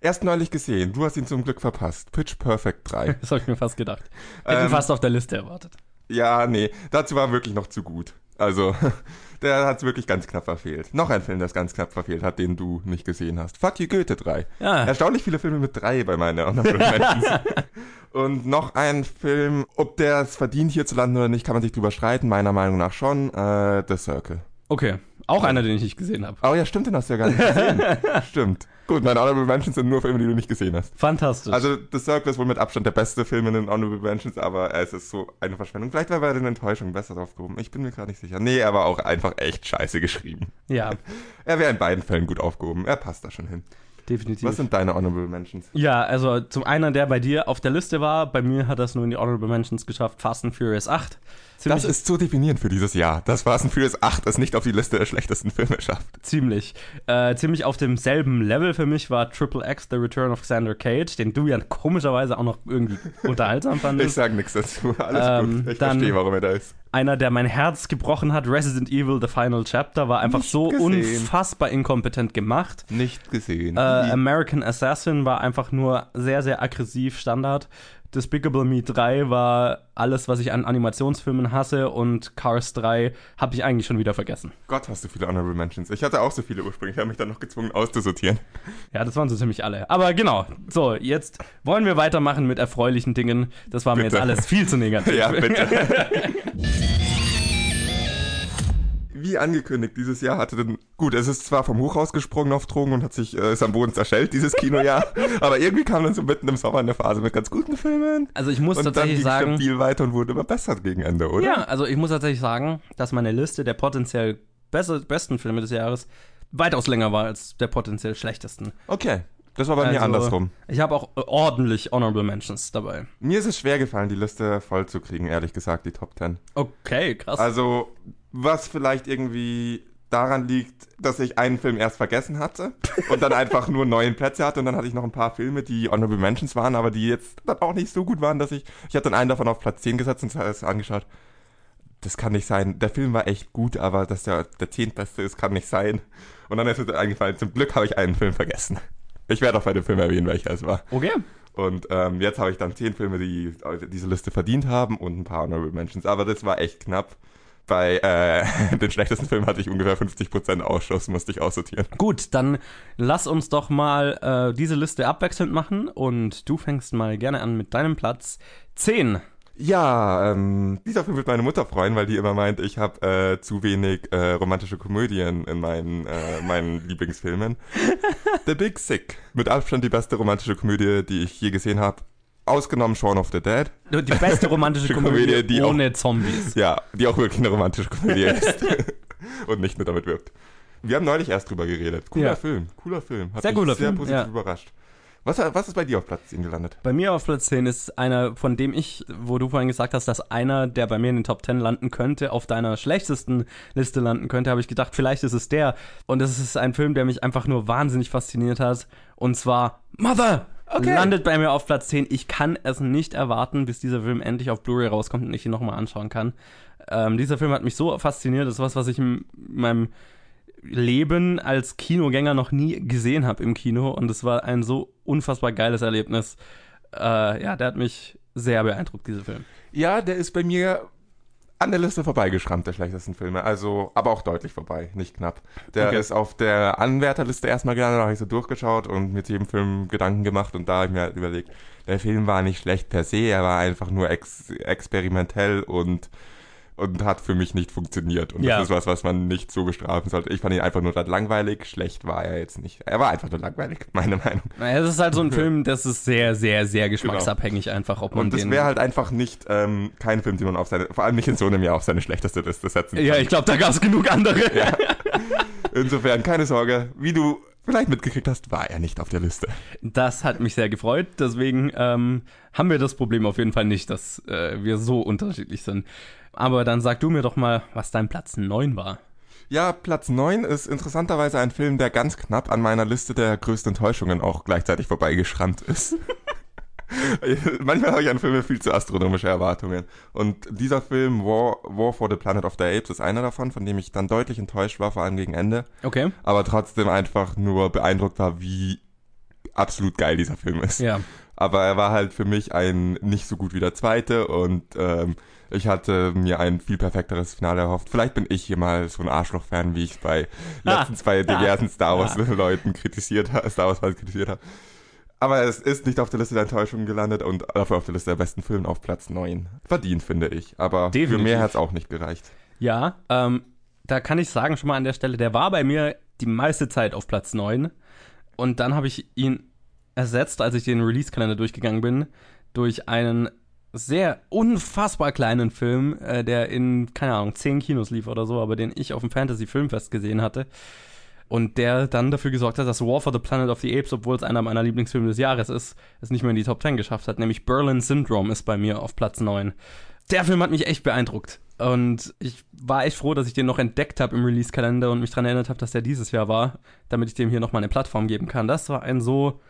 Erst neulich gesehen, du hast ihn zum Glück verpasst. Pitch Perfect 3. *laughs* das habe ich mir fast gedacht. Hätte ihn Ähm, fast auf der Liste erwartet. Ja, nee, dazu war wirklich noch zu gut. Also, *laughs* der hat es wirklich ganz knapp verfehlt. Noch ein Film, das ganz knapp verfehlt hat, den du nicht gesehen hast. Fuck you, Goethe 3. Ja. Erstaunlich viele Filme mit 3 bei meiner Honorable Mentions. *laughs* Und noch ein Film, ob der es verdient hier zu landen oder nicht, kann man sich drüber streiten. Meiner Meinung nach schon. Äh, The Circle. Okay, auch einer, den ich nicht gesehen habe. Oh ja, stimmt, den hast du ja gar nicht gesehen. *laughs* stimmt. Gut, meine Honorable Mentions sind nur Filme, die du nicht gesehen hast. Fantastisch. Also The Circle ist wohl mit Abstand der beste Film in den Honorable Mentions, aber es ist so eine Verschwendung. Vielleicht war er bei den Enttäuschungen besser aufgehoben. Ich bin mir gerade nicht sicher. Nee, er war auch einfach echt scheiße geschrieben. ja, *laughs* Er wäre in beiden Fällen gut aufgehoben. Er passt da schon hin. Definitiv. Was sind deine Honorable Mentions? ja, also zum einen, der bei dir auf der Liste war, bei mir hat das nur in die Honorable Mentions geschafft, Fast and Furious 8. Ziemlich, Das ist zu definierend für dieses Jahr. Das Fast and Furious 8 es nicht auf die Liste der schlechtesten Filme schafft. ziemlich. Äh, ziemlich auf demselben Level für mich war Triple X, The Return of Xander Cage, den du ja komischerweise auch noch irgendwie *laughs* unterhaltsam Ich fandest. sage nichts dazu. Alles Ähm, gut. Ich dann- verstehe, warum er da ist. Einer, der mein Herz gebrochen hat, Resident Evil The Final Chapter, war einfach Nicht so gesehen. unfassbar inkompetent gemacht. Nicht gesehen. Äh, American Assassin war einfach nur sehr, sehr aggressiv Standard. Despicable Me 3 war alles, was ich an Animationsfilmen hasse und Cars 3 habe ich eigentlich schon wieder vergessen. Gott, hast du viele Honorable Mentions. Ich hatte auch so viele ursprünglich. Ich habe mich dann noch gezwungen auszusortieren. *laughs* Ja, das waren so ziemlich alle. Aber genau, so, jetzt wollen wir weitermachen mit erfreulichen Dingen. Das war mir Bitte. jetzt alles viel zu negativ. Ja, bitte. *laughs* Wie angekündigt, dieses Jahr hatte den Gut, es ist zwar vom Hochhaus gesprungen auf Drogen und hat sich, äh, ist am Boden zerschellt, dieses Kinojahr, *laughs* aber irgendwie kam dann so mitten im Sommer eine Phase mit ganz guten Filmen. Also ich muss und dann tatsächlich ging sagen, stabil weiter und wurde immer besser gegen Ende, oder? ja, also ich muss tatsächlich sagen, dass meine Liste der potenziell besser, besten Filme des Jahres weitaus länger war als der potenziell schlechtesten. Okay, das war bei mir Also, andersrum. Ich habe auch äh, ordentlich Honorable Mentions dabei. Mir ist es schwer gefallen, die Liste voll zu kriegen, ehrlich gesagt, die Top 10. Okay, krass. Also, was vielleicht irgendwie daran liegt, dass ich einen Film erst vergessen hatte und dann einfach nur neun Plätze hatte und dann hatte ich noch ein paar Filme, die Honorable Mentions waren, aber die jetzt dann auch nicht so gut waren, dass ich, ich hatte dann einen davon auf Platz 10 gesetzt und es angeschaut. Das kann nicht sein. Der Film war echt gut, aber dass der der zehntbeste ist, kann nicht sein. Und dann ist mir eingefallen, zum Glück habe ich einen Film vergessen. Ich werde auch bei dem Film erwähnen, welcher es war. okay. Und ähm, jetzt habe ich dann zehn Filme, die diese Liste verdient haben und ein paar Honorable Mentions. Aber das war echt knapp. Bei äh, *laughs* den schlechtesten Film hatte ich ungefähr 50% Ausschuss, musste ich aussortieren. Gut, dann lass uns doch mal äh, diese Liste abwechselnd machen und du fängst mal gerne an mit deinem Platz 10. Ja, ähm, dieser Film wird meine Mutter freuen, weil die immer meint, ich habe äh, zu wenig äh, romantische Komödien in meinen, äh, meinen *laughs* Lieblingsfilmen. The Big Sick. Mit Abstand die beste romantische Komödie, die ich je gesehen habe. Ausgenommen Shaun of the Dead. Die beste romantische *laughs* Die Komödie, Komödie, die auch- ohne Zombies. Ja, die auch wirklich eine romantische Komödie ist. *laughs* Und nicht nur damit wirbt. Wir haben neulich erst drüber geredet. Cooler Ja. Film, cooler Film. Hat Sehr mich cooler sehr Film, positiv ja. überrascht. Was, was ist bei dir auf Platz 10 gelandet? Bei mir auf Platz 10 ist einer, von dem ich, wo du vorhin gesagt hast, dass einer, der bei mir in den Top 10 landen könnte, auf deiner schlechtesten Liste landen könnte, habe ich gedacht, vielleicht ist es der. Und es ist ein Film, der mich einfach nur wahnsinnig fasziniert hat. Und zwar Mother! Okay. Landet bei mir auf Platz 10. Ich kann es nicht erwarten, bis dieser Film endlich auf Blu-ray rauskommt und ich ihn nochmal anschauen kann. Ähm, dieser Film hat mich so fasziniert. Das ist was, was ich in meinem Leben als Kinogänger noch nie gesehen habe im Kino und es war ein so unfassbar geiles Erlebnis. Äh, ja, der hat mich sehr beeindruckt, dieser Film. Ja, der ist bei mir an der Liste vorbeigeschrammt, der schlechtesten Filme. Also, aber auch deutlich vorbei, nicht knapp. Der Okay. ist auf der Anwärterliste erstmal gelandet, da habe ich so durchgeschaut und mit jedem Film Gedanken gemacht und da habe ich mir halt überlegt, der Film war nicht schlecht per se, er war einfach nur ex experimentell und und hat für mich nicht funktioniert. Und Ja. das ist was, was man nicht so bestrafen sollte. Ich fand ihn einfach nur dann langweilig. Schlecht war er jetzt nicht. Er war einfach nur langweilig, *laughs* meine Meinung. Naja, es ist halt so ein Film, das ist sehr, sehr, sehr geschmacksabhängig einfach, ob man Und das wäre halt einfach nicht ähm, kein Film, den man auf seine, vor allem nicht in so einem Jahr auf seine schlechteste Liste setzen kann. ja, ich glaube, da gab es genug andere. Insofern, keine Sorge, wie du vielleicht mitgekriegt hast, war er nicht auf der Liste. Das hat mich sehr gefreut. Deswegen ähm, haben wir das Problem auf jeden Fall nicht, dass äh, wir so unterschiedlich sind. Aber dann sag du mir doch mal, was dein Platz 9 war. Ja, Platz 9 ist interessanterweise ein Film, der ganz knapp an meiner Liste der größten Enttäuschungen auch gleichzeitig vorbeigeschrammt ist. *laughs* Manchmal habe ich an Filme viel zu astronomische Erwartungen. Und dieser Film, War, War for the Planet of the Apes, ist einer davon, von dem ich dann deutlich enttäuscht war, vor allem gegen Ende. Okay. Aber trotzdem einfach nur beeindruckt war, wie absolut geil dieser Film ist. Ja. aber er war halt für mich ein nicht so gut wie der zweite und ähm, ich hatte mir ein viel perfekteres Finale erhofft. Vielleicht bin ich hier mal so ein Arschloch-Fan, wie ich es bei letztens bei diversen Star Wars-Leuten kritisiert habe, Star Wars-Fans kritisiert habe. Aber es ist nicht auf der Liste der Enttäuschung gelandet und dafür auf der Liste der besten Filme auf Platz 9. Verdient, finde ich. Aber Definitiv. für mehr hat es auch nicht gereicht. Ja, ähm, da kann ich sagen schon mal an der Stelle, der war bei mir die meiste Zeit auf Platz 9. Und dann habe ich ihn ersetzt, als ich den Release-Kalender durchgegangen bin, durch einen sehr unfassbar kleinen Film, äh, der in, keine Ahnung, 10 Kinos lief oder so, aber den ich auf dem Fantasy-Filmfest gesehen hatte. Und der dann dafür gesorgt hat, dass War for the Planet of the Apes, obwohl es einer meiner Lieblingsfilme des Jahres ist, es nicht mehr in die Top 10 geschafft hat. Nämlich Berlin Syndrome ist bei mir auf Platz 9. Der Film hat mich echt beeindruckt. Und ich war echt froh, dass ich den noch entdeckt habe im Release-Kalender und mich daran erinnert habe, dass der dieses Jahr war, damit ich dem hier nochmal eine Plattform geben kann. Das war ein so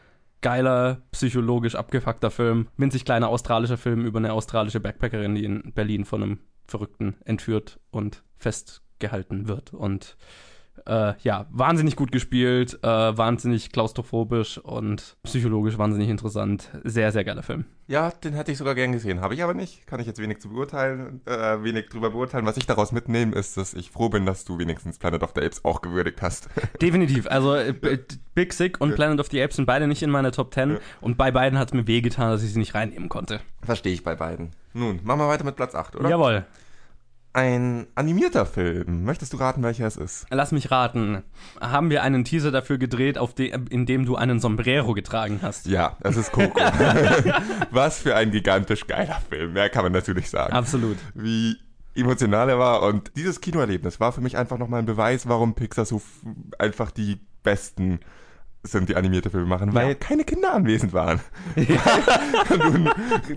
geiler, psychologisch abgefuckter Film. Winzig kleiner australischer Film über eine australische Backpackerin, die in Berlin von einem Verrückten entführt und festgehalten wird. Und äh, ja, wahnsinnig gut gespielt, äh, wahnsinnig klaustrophobisch und psychologisch wahnsinnig interessant. Sehr, sehr geiler Film. Ja, den hätte ich sogar gern gesehen. Habe ich aber nicht. Kann ich jetzt wenig zu beurteilen, äh, wenig drüber beurteilen. Was ich daraus mitnehme, ist, dass ich froh bin, dass du wenigstens Planet of the Apes auch gewürdigt hast. *laughs* Definitiv. Also äh, B- Big Sick und. Planet of the Apes sind beide nicht in meiner Top 10 Ja. und bei beiden hat es mir wehgetan, dass ich sie nicht reinnehmen konnte. Verstehe ich bei beiden. Nun, machen wir weiter mit Platz 8, oder? Jawohl. Ein animierter Film. Möchtest du raten, welcher es ist? Lass mich raten. Haben wir einen Teaser dafür gedreht, de in dem du einen Sombrero getragen hast? Ja, es ist Coco. *laughs* *laughs* Was für ein gigantisch geiler Film. Mehr kann man natürlich sagen. Absolut. Wie emotional er war. Und dieses Kinoerlebnis war für mich einfach nochmal ein Beweis, warum Pixar so einfach die besten sind, die animierte Filme machen, weil Ja. keine Kinder anwesend waren. *laughs* Du ein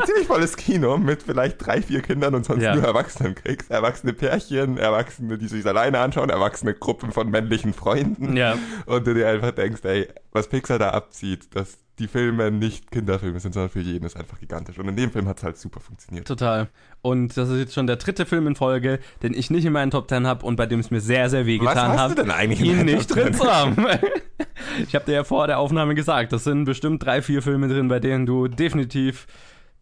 ziemlich volles Kino mit vielleicht drei, vier Kindern und sonst Ja. nur Erwachsenen kriegst. Erwachsene Pärchen, Erwachsene, die sich alleine anschauen, erwachsene Gruppen von männlichen Freunden. Ja. Und du dir einfach denkst, ey, was Pixar da abzieht, dass die Filme nicht Kinderfilme sind, sondern für jeden ist einfach gigantisch. Und in dem Film hat es halt super funktioniert. Total. Und das ist jetzt schon der dritte Film in Folge, den ich nicht in meinen Top 10 habe und bei dem es mir sehr, sehr weh Was getan hast hat, du denn eigentlich ihn nicht drin 10? zu haben. *laughs* ich habe dir ja vor der Aufnahme gesagt, das sind bestimmt drei, vier Filme drin, bei denen du definitiv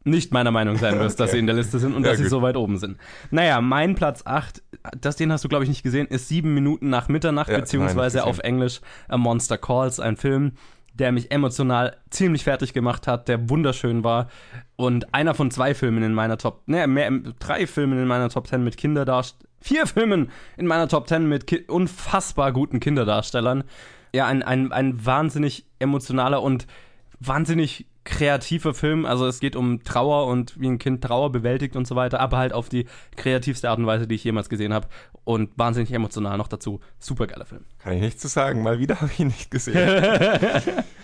nicht meiner Meinung sein wirst, dass *laughs* Okay. sie in der Liste sind und Ja, dass sie gut. so weit oben sind. Naja, mein Platz 8, das den hast du glaube ich nicht gesehen, ist sieben Minuten nach Mitternacht, Ja, beziehungsweise nein, auf Englisch A Monster Calls, ein Film, der mich emotional ziemlich fertig gemacht hat, der wunderschön war und einer von zwei Filmen in meiner Top, ne, mehr, drei Filmen in meiner Top 10 mit Kinderdarstellern, vier Filmen in meiner Top 10 mit ki unfassbar guten Kinderdarstellern. Ja, ein, ein, ein wahnsinnig emotionaler und wahnsinnig kreativer Film. Also es geht um Trauer und wie ein Kind Trauer bewältigt und so weiter, aber halt auf die kreativste Art und Weise, die ich jemals gesehen habe. Und wahnsinnig emotional noch dazu. Super geiler Film. Kann ich nichts zu sagen. Mal wieder *laughs* habe ich ihn nicht gesehen. *laughs*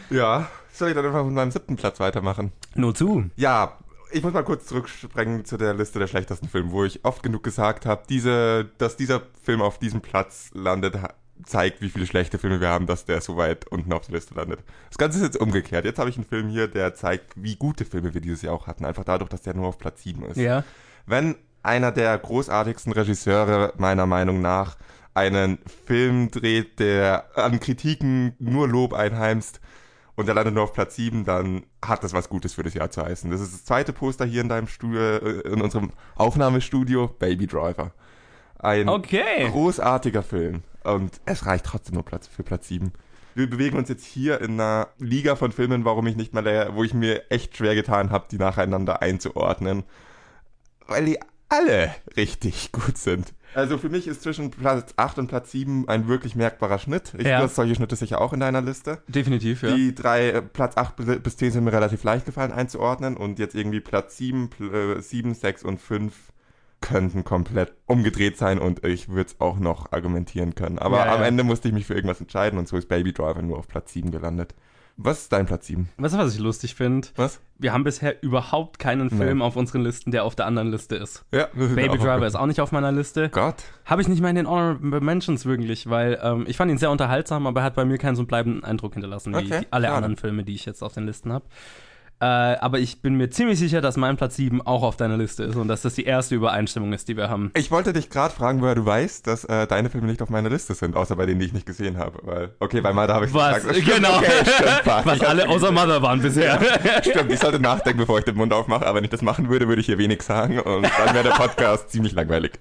ja, soll ich dann einfach mit meinem siebten Platz weitermachen? Nur zu. Ja, ich muss mal kurz zurückspringen zu der Liste der schlechtesten Filme, wo ich oft genug gesagt habe, diese, dass dieser Film auf diesem Platz landet, zeigt, wie viele schlechte Filme wir haben, dass der so weit unten auf der Liste landet. Das Ganze ist jetzt umgekehrt. Jetzt habe ich einen Film hier, der zeigt, wie gute Filme wir dieses Jahr auch hatten. Einfach dadurch, dass der nur auf Platz 7 ist. Ja. wenn einer der großartigsten Regisseure meiner Meinung nach einen Film dreht, der an Kritiken nur Lob einheimst und der landet nur auf Platz 7, dann hat das was Gutes für das Jahr zu heißen. Das ist das zweite Poster hier in deinem Studio, äh, in unserem Aufnahmestudio, Baby Driver. Ein Okay. großartiger Film. Und es reicht trotzdem nur Platz für Platz 7. Wir bewegen uns jetzt hier in einer Liga von Filmen, warum ich nicht mal, wo ich mir echt schwer getan habe, die nacheinander einzuordnen. Weil die alle richtig gut sind. Also für mich ist zwischen Platz 8 und Platz 7 ein wirklich merkbarer Schnitt. Ich Ja. solche Schnitte sicher auch in deiner Liste. Definitiv, ja. Die drei, äh, Platz 8 bis- bis 10 sind mir relativ leicht gefallen einzuordnen und jetzt irgendwie Platz 7, pl- äh, 7, 6 und 5 könnten komplett umgedreht sein und ich würde es auch noch argumentieren können. Aber Ja, am ja. Ende musste ich mich für irgendwas entscheiden und so ist Baby Driver nur auf Platz 7 gelandet. Was ist dein Platz 7? Weißt du, was ich lustig finde? Was? Wir haben bisher überhaupt keinen. Film auf unseren Listen, der auf der anderen Liste ist. Ja, Baby Driver ist auch nicht auf meiner Liste. Gott. Habe ich nicht mal in den Honorable Mentions wirklich, weil ähm, ich fand ihn sehr unterhaltsam, aber er hat bei mir keinen so bleibenden Eindruck hinterlassen wie Okay, die, alle schade. anderen Filme, die ich jetzt auf den Listen habe. Äh, aber ich bin mir ziemlich sicher, dass mein Platz 7 auch auf deiner Liste ist und dass das die erste Übereinstimmung ist, die wir haben. Ich wollte dich gerade fragen, woher du weißt, dass äh, deine Filme nicht auf meiner Liste sind, außer bei denen, die ich nicht gesehen habe. Weil, okay, bei Mother habe ich Was? gesagt. stimmt, genau. Okay, stimmt. *laughs* Was alle außer Mother waren bisher. Stimmt, ich sollte nachdenken, bevor ich den Mund aufmache, aber wenn ich das machen würde, würde ich hier wenig sagen und dann wäre der Podcast *laughs* ziemlich langweilig.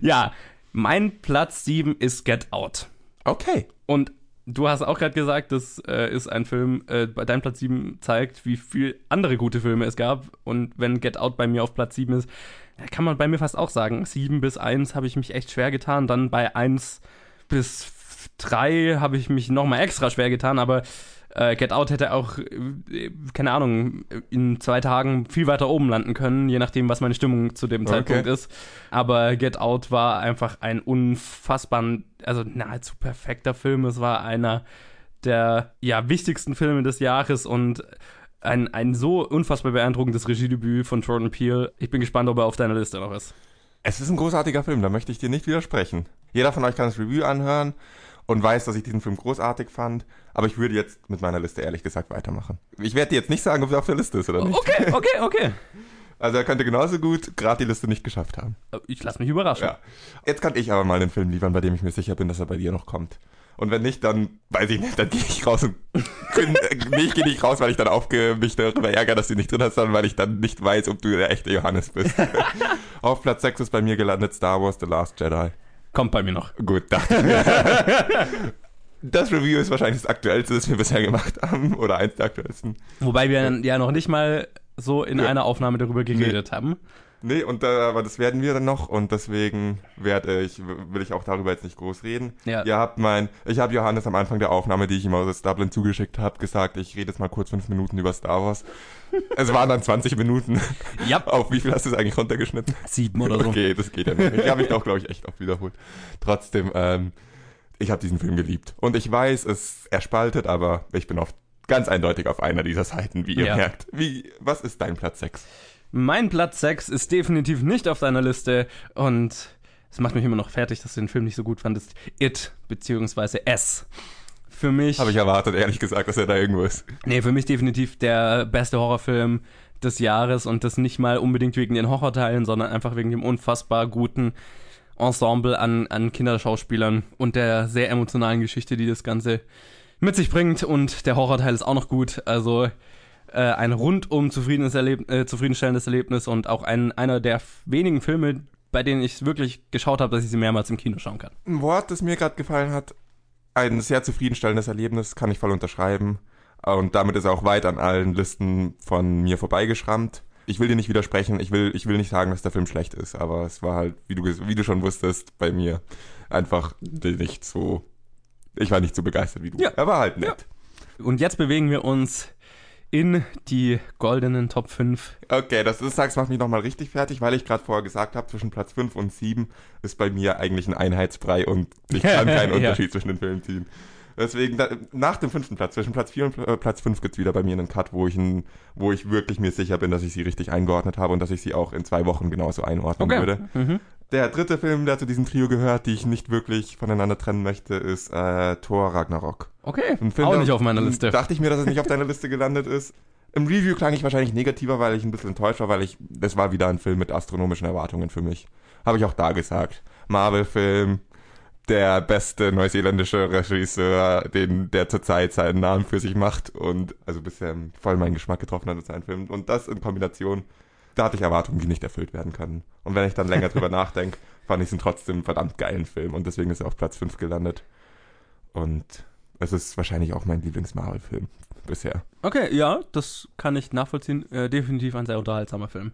ja, mein Platz 7 ist Get Out. Okay. Und du hast auch gerade gesagt, das äh, ist ein Film, äh, deinem Platz 7 zeigt, wie viel andere gute Filme es gab. Und wenn Get Out bei mir auf Platz 7 ist, kann man bei mir fast auch sagen. 7 bis 1 habe ich mich echt schwer getan. Dann bei 1 bis 3 habe ich mich nochmal extra schwer getan. Aber äh, Get Out hätte auch, äh, keine Ahnung, in zwei Tagen viel weiter oben landen können, je nachdem, was meine Stimmung zu dem Okay. Zeitpunkt ist. Aber Get Out war einfach ein unfassbar, also nahezu perfekter Film. Es war einer der ja, wichtigsten Filme des Jahres und ein, ein so unfassbar beeindruckendes Regiedebüt von Jordan Peele. Ich bin gespannt, ob er auf deiner Liste noch ist. Es ist ein großartiger Film, da möchte ich dir nicht widersprechen. Jeder von euch kann das Review anhören und weiß, dass ich diesen Film großartig fand, aber ich würde jetzt mit meiner Liste ehrlich gesagt weitermachen. Ich werde dir jetzt nicht sagen, ob er auf der Liste ist oder nicht. Okay, okay, okay. *laughs* Also er könnte genauso gut gerade die Liste nicht geschafft haben. Ich lasse mich überraschen. Ja. Jetzt kann ich aber mal einen Film liefern, bei dem ich mir sicher bin, dass er bei dir noch kommt. Und wenn nicht, dann weiß ich nicht, dann gehe ich raus und *laughs* nee, ich gehe nicht raus, weil ich dann aufge mich darüber ärgere, dass du nicht drin hast, sondern weil ich dann nicht weiß, ob du der echte Johannes bist. *laughs* Auf Platz 6 ist bei mir gelandet Star Wars The Last Jedi. Kommt bei mir noch. Gut, dachte ich. Das Review ist wahrscheinlich das aktuellste, das wir bisher gemacht haben. Oder eins der aktuellsten. Wobei wir ja noch nicht mal so in Ja. einer Aufnahme darüber geredet haben. Nee, und äh, aber das werden wir dann noch und deswegen werde ich, will ich auch darüber jetzt nicht groß reden. Ja. Ihr habt mein, ich habe Johannes am Anfang der Aufnahme, die ich ihm aus Dublin zugeschickt habe, gesagt, ich rede jetzt mal kurz fünf Minuten über Star Wars. *laughs* es waren dann 20 Minuten. Ja, *laughs* Auf wie viel hast du es eigentlich runtergeschnitten? sieben oder so. Okay, das geht ja nicht. Ich habe mich doch, glaube ich, echt oft wiederholt. Trotzdem, ähm, ich habe diesen Film geliebt. Und ich weiß, es er spaltet, aber ich bin oft ganz eindeutig auf einer dieser Seiten, wie ihr Ja. merkt. Wie, was ist dein Platz 6? Mein Platz 6 ist definitiv nicht auf deiner Liste und es macht mich immer noch fertig, dass du den Film nicht so gut fandest. It, beziehungsweise S. Für mich, Habe ich erwartet, ehrlich gesagt, dass er da irgendwo ist. nee, für mich definitiv der beste Horrorfilm des Jahres und das nicht mal unbedingt wegen den Horrorteilen, sondern einfach wegen dem unfassbar guten Ensemble an, an Kinderschauspielern und der sehr emotionalen Geschichte, die das Ganze mit sich bringt. Und der Horrorteil ist auch noch gut. Also äh, ein rundum zufriedenes Erleb äh, zufriedenstellendes Erlebnis und auch ein, einer der wenigen Filme, bei denen ich wirklich geschaut habe, dass ich sie mehrmals im Kino schauen kann. Ein Wort, das mir gerade gefallen hat, ein sehr zufriedenstellendes Erlebnis, kann ich voll unterschreiben. Und damit ist er auch weit an allen Listen von mir vorbeigeschrammt. Ich will dir nicht widersprechen, ich will, ich will nicht sagen, dass der Film schlecht ist, aber es war halt, wie du, wie du schon wusstest, bei mir einfach nicht so. Ich war nicht so begeistert wie du. Ja. Er war halt nett. Und jetzt bewegen wir uns in die goldenen Top 5. Okay, das ist, sagst, macht mich nochmal richtig fertig, weil ich gerade vorher gesagt habe, zwischen Platz 5 und 7 ist bei mir eigentlich ein Einheitsbrei und ich kann *laughs* keinen Ja. Unterschied zwischen den Filmen ziehen. Deswegen, da, nach dem fünften Platz, zwischen Platz 4 und äh, Platz 5 gibt's wieder bei mir einen Cut, wo ich, ein, wo ich wirklich mir sicher bin, dass ich sie richtig eingeordnet habe und dass ich sie auch in zwei Wochen genauso einordnen würde. Mhm. Der dritte Film, der zu diesem Trio gehört, die ich nicht wirklich voneinander trennen möchte, ist äh, Thor Ragnarok. Okay, Ein Film, auch nicht auf meiner Liste. Dachte ich mir, dass es nicht auf deiner Liste gelandet ist. Im Review klang ich wahrscheinlich negativer, weil ich ein bisschen enttäuscht war, weil ich, das war wieder ein Film mit astronomischen Erwartungen für mich. Habe ich auch da gesagt. Marvel-Film, der beste neuseeländische Regisseur, den, der zurzeit seinen Namen für sich macht und also bisher voll meinen Geschmack getroffen hat mit seinen Filmen. Und das in Kombination, da hatte ich Erwartungen, die nicht erfüllt werden können. Und wenn ich dann länger drüber *laughs* nachdenke, fand ich es trotzdem einen verdammt geilen Film und deswegen ist er auf Platz 5 gelandet. Und es ist wahrscheinlich auch mein Lieblings-Marvel-Film bisher. Okay, ja, das kann ich nachvollziehen. Äh, definitiv ein sehr unterhaltsamer Film.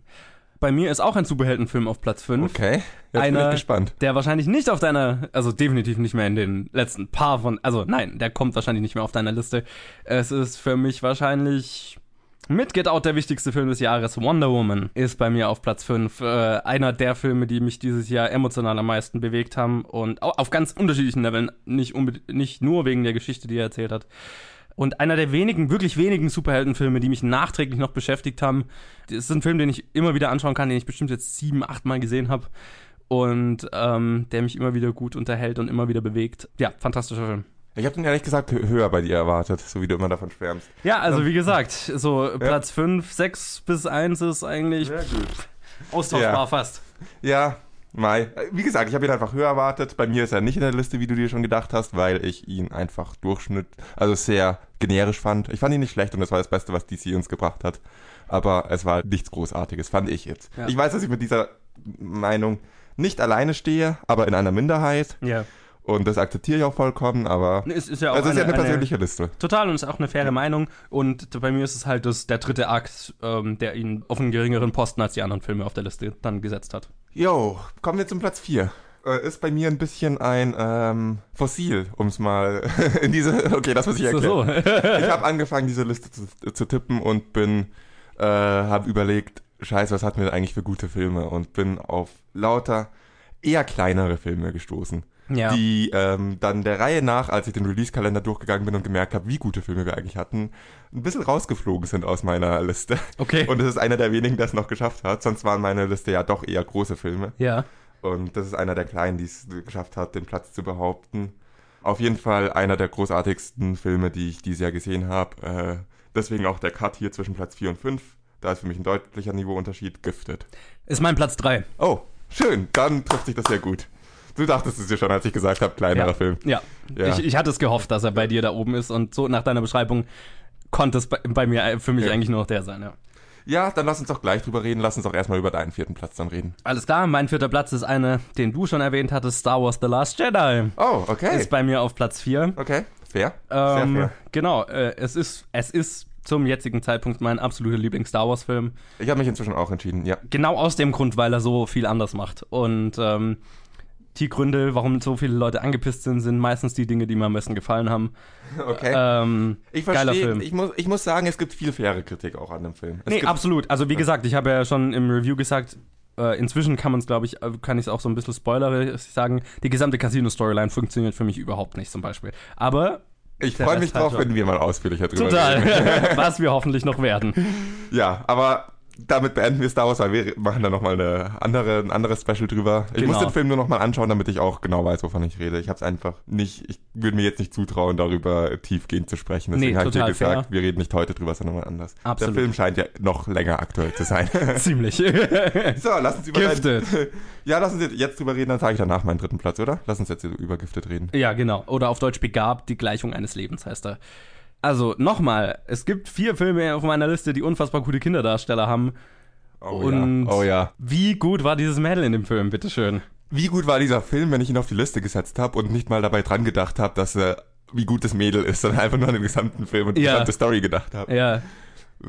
Bei mir ist auch ein Superheldenfilm auf Platz 5. Okay, jetzt bin Einer- ich gespannt. Der wahrscheinlich nicht auf deiner, also definitiv nicht mehr in den letzten paar von, also nein, der kommt wahrscheinlich nicht mehr auf deiner Liste. Es ist für mich wahrscheinlich mit Get Out der wichtigste Film des Jahres. Wonder Woman ist bei mir auf Platz 5. Äh, einer der Filme, die mich dieses Jahr emotional am meisten bewegt haben und au- auf ganz unterschiedlichen Leveln, nicht, nicht nur wegen der Geschichte, die er erzählt hat. Und einer der wenigen, wirklich wenigen Superheldenfilme, die mich nachträglich noch beschäftigt haben. Das ist ein Film, den ich immer wieder anschauen kann, den ich bestimmt jetzt sieben, acht Mal gesehen habe. Und ähm, der mich immer wieder gut unterhält und immer wieder bewegt. Ja, fantastischer Film. Ich habe den ehrlich gesagt hö- höher bei dir erwartet, so wie du immer davon schwärmst. Ja, also wie gesagt, so Platz 5, 6 bis 1 ist eigentlich austauschbar Ja. fast. Ja, Mai. Äh, Wie gesagt, ich habe ihn einfach höher erwartet. Bei mir ist er nicht in der Liste, wie du dir schon gedacht hast, weil ich ihn einfach Durchschnitt, also sehr generisch fand. Ich fand ihn nicht schlecht und das war das Beste, was DC uns gebracht hat. Aber es war nichts Großartiges, fand ich jetzt. Ja. Ich weiß, dass ich mit dieser Meinung nicht alleine stehe, aber in einer Minderheit. Ja. Und das akzeptiere ich auch vollkommen, aber Es ist ja auch also es ist ja eine, eine eine persönliche Liste. Total und ist auch eine faire Meinung. Und bei mir ist es halt das, der dritte Akt, ähm, der ihn auf einen geringeren Posten als die anderen Filme auf der Liste dann gesetzt hat. Jo, kommen wir zum Platz 4. Äh, ist bei mir ein bisschen ein ähm, Fossil, um es mal *laughs* in diese. Okay, das muss ich So, erklären. so. *laughs* Ich habe angefangen, diese Liste zu, zu tippen und bin, äh, habe überlegt, scheiße, was hatten wir eigentlich für gute Filme und bin auf lauter eher kleinere Filme gestoßen, ja. die ähm, dann der Reihe nach, als ich den Release-Kalender durchgegangen bin und gemerkt habe, wie gute Filme wir eigentlich hatten, ein bisschen rausgeflogen sind aus meiner Liste. okay. Und es ist einer der wenigen, der es noch geschafft hat. Sonst waren meine Liste ja doch eher große Filme. ja. Und das ist einer der Kleinen, die es geschafft hat, den Platz zu behaupten. Auf jeden Fall einer der großartigsten Filme, die ich dieses Jahr gesehen habe. Äh, deswegen auch der Cut hier zwischen Platz 4 und 5. Da ist für mich ein deutlicher Niveauunterschied. Gifted. Ist mein Platz 3. Oh, schön. Dann trifft sich das sehr gut. Du dachtest es ja schon, als ich gesagt habe, kleinerer Ja. Film. Ja. Ja. Ich, ich hatte es gehofft, dass er bei dir da oben ist und so nach deiner Beschreibung konnte es bei, bei mir äh, für mich Ja. eigentlich nur noch der sein, ja. Ja, dann lass uns doch gleich drüber reden. Lass uns auch erstmal über deinen vierten Platz dann reden. Alles klar, mein vierter Platz ist eine, den du schon erwähnt hattest, Star Wars The Last Jedi. Oh, okay. Ist bei mir auf Platz 4. Okay, fair. Sehr Ähm, fair. genau, äh, es ist, es ist zum jetzigen Zeitpunkt mein absoluter Lieblings-Star Wars-Film. Ich habe mich inzwischen auch entschieden, ja. Genau aus dem Grund, weil er so viel anders macht. Und ähm, die Gründe, warum so viele Leute angepisst sind, sind meistens die Dinge, die mir am besten gefallen haben. Okay. Ähm, ich geiler verstehe, Film. ich muss, ich muss sagen, es gibt viel faire Kritik auch an dem Film. Es Nee, absolut. Also wie gesagt, ich habe ja schon im Review gesagt, äh, inzwischen kann man es, glaube ich, äh, kann ich es auch so ein bisschen spoilerisch sagen, die gesamte Casino-Storyline funktioniert für mich überhaupt nicht zum Beispiel. Aber ich freue mich drauf, wenn wir mal ausführlicher drüber total, reden. *laughs* was wir hoffentlich noch werden. Ja, aber damit beenden wir Star Wars, weil wir machen da nochmal eine andere, ein anderes Special drüber. Ich Genau. muss den Film nur nochmal anschauen, damit ich auch genau weiß, wovon ich rede. Ich habe es einfach nicht, ich würde mir jetzt nicht zutrauen, darüber tiefgehend zu sprechen. Deswegen Nee, habe ich dir gesagt, fair. wir reden nicht heute drüber, sondern mal anders. Absolut. Der Film scheint ja noch länger aktuell zu sein. *laughs* Ziemlich. *laughs* so, lass uns über Gifted. *laughs* Ja, lass uns jetzt- jetzt drüber reden, dann sage ich danach meinen dritten Platz, oder? Lass uns jetzt über Gifted reden. Ja, genau. Oder auf Deutsch begabt, die Gleichung eines Lebens heißt er. Also, nochmal, es gibt vier Filme auf meiner Liste, die unfassbar gute Kinderdarsteller haben. Oh Und ja. Oh ja. wie gut war dieses Mädel in dem Film, bitteschön. Wie gut war dieser Film, wenn ich ihn auf die Liste gesetzt habe und nicht mal dabei dran gedacht habe, dass er wie gut das Mädel ist, sondern einfach nur an den gesamten Film und die Ja. gesamte Story gedacht habe. Ja,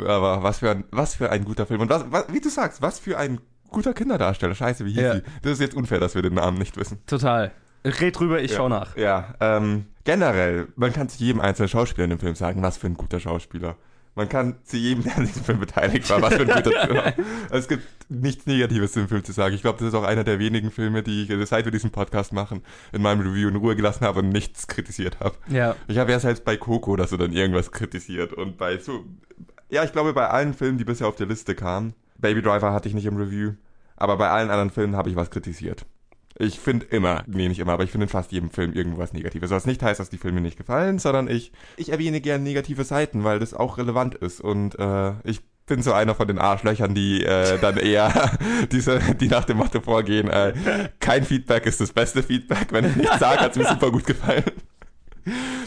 Aber was für ein, was für ein guter Film. Und was, was, wie du sagst, was für ein guter Kinderdarsteller. Scheiße, wie hieß Ja. sie? Das ist jetzt unfair, dass wir den Namen nicht wissen. total. Red drüber, ich ja. schau nach. Ja, ähm, generell, man kann zu jedem einzelnen Schauspieler in dem Film sagen, was für ein guter Schauspieler. Man kann zu jedem, *laughs* der an diesem Film beteiligt war, was für ein guter *laughs* Film. Es gibt nichts Negatives zu dem Film zu sagen. Ich glaube, das ist auch einer der wenigen Filme, die ich, seit wir diesen Podcast machen, in meinem Review in Ruhe gelassen habe und nichts kritisiert habe. Ja, Ich habe ja selbst bei Coco oder so dann irgendwas kritisiert und bei so, ja, ich glaube bei allen Filmen, die bisher auf der Liste kamen, Baby Driver hatte ich nicht im Review, aber bei allen anderen Filmen habe ich was kritisiert. Ich finde immer, nee, nicht immer, aber ich finde in fast jedem Film irgendwas Negatives. Was nicht heißt, dass die Filme nicht gefallen, sondern ich, ich erwähne gerne negative Seiten, weil das auch relevant ist und äh, ich bin so einer von den Arschlöchern, die äh, dann eher *laughs* diese, die nach dem Motto vorgehen, äh, kein Feedback ist das beste Feedback, wenn ich nicht sage, hat es mir super gut gefallen.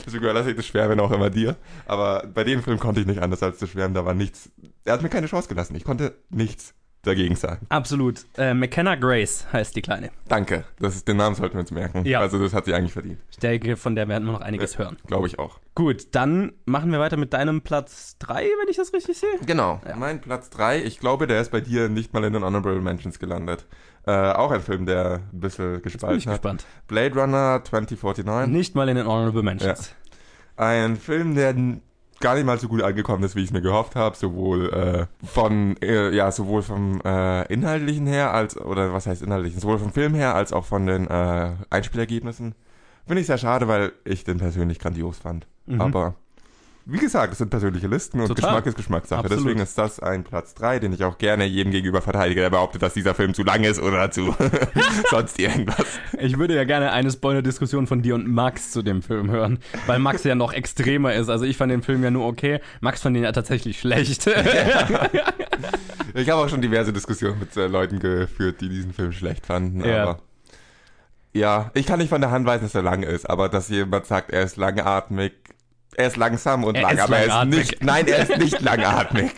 Deswegen überlasse ich das Schwärmen auch immer dir. Aber bei dem Film konnte ich nicht anders als zu schwärmen. Da war nichts. Er hat mir keine Chance gelassen. Ich konnte nichts dagegen sagen. absolut. Äh, McKenna Grace heißt die Kleine. Danke. Das ist, den Namen sollten wir uns merken. Ja. Also das hat sie eigentlich verdient. Ich denke, von der werden wir noch einiges hören. Glaube ich auch. Gut, dann machen wir weiter mit deinem Platz 3, wenn ich das richtig sehe. Genau. Mein Platz 3, ich glaube, der ist bei dir nicht mal in den Honorable Mentions gelandet. Äh, auch ein Film, der ein bisschen Bin ich gespalten hat. gespannt. Blade Runner 2049. Nicht mal in den Honorable Mentions. Ein Film, der gar nicht mal so gut angekommen ist, wie ich es mir gehofft habe, sowohl äh, von äh, ja sowohl vom äh, inhaltlichen her als oder was heißt inhaltlichen, sowohl vom Film her als auch von den äh, Einspielergebnissen. Finde ich sehr schade, weil ich den persönlich grandios fand. Mhm. Aber wie gesagt, es sind persönliche Listen und Total. Geschmack ist Geschmackssache. Absolut. Deswegen ist das ein Platz 3, den ich auch gerne jedem gegenüber verteidige, der behauptet, dass dieser Film zu lang ist oder zu *laughs* sonst irgendwas. Ich würde ja gerne eine Spoiler-Diskussion von dir und Max zu dem Film hören, weil Max ja noch extremer ist. Also ich fand den Film ja nur okay, Max fand ihn ja tatsächlich schlecht. *laughs* Ich habe auch schon diverse Diskussionen mit äh, Leuten geführt, die diesen Film schlecht fanden. Ja. Aber ja, ich kann nicht von der Hand weisen, dass er lang ist, aber dass jemand sagt, er ist langatmig, er ist langsam und Er lang, ist aber er ist langatmig. nicht, nein, er ist nicht langatmig.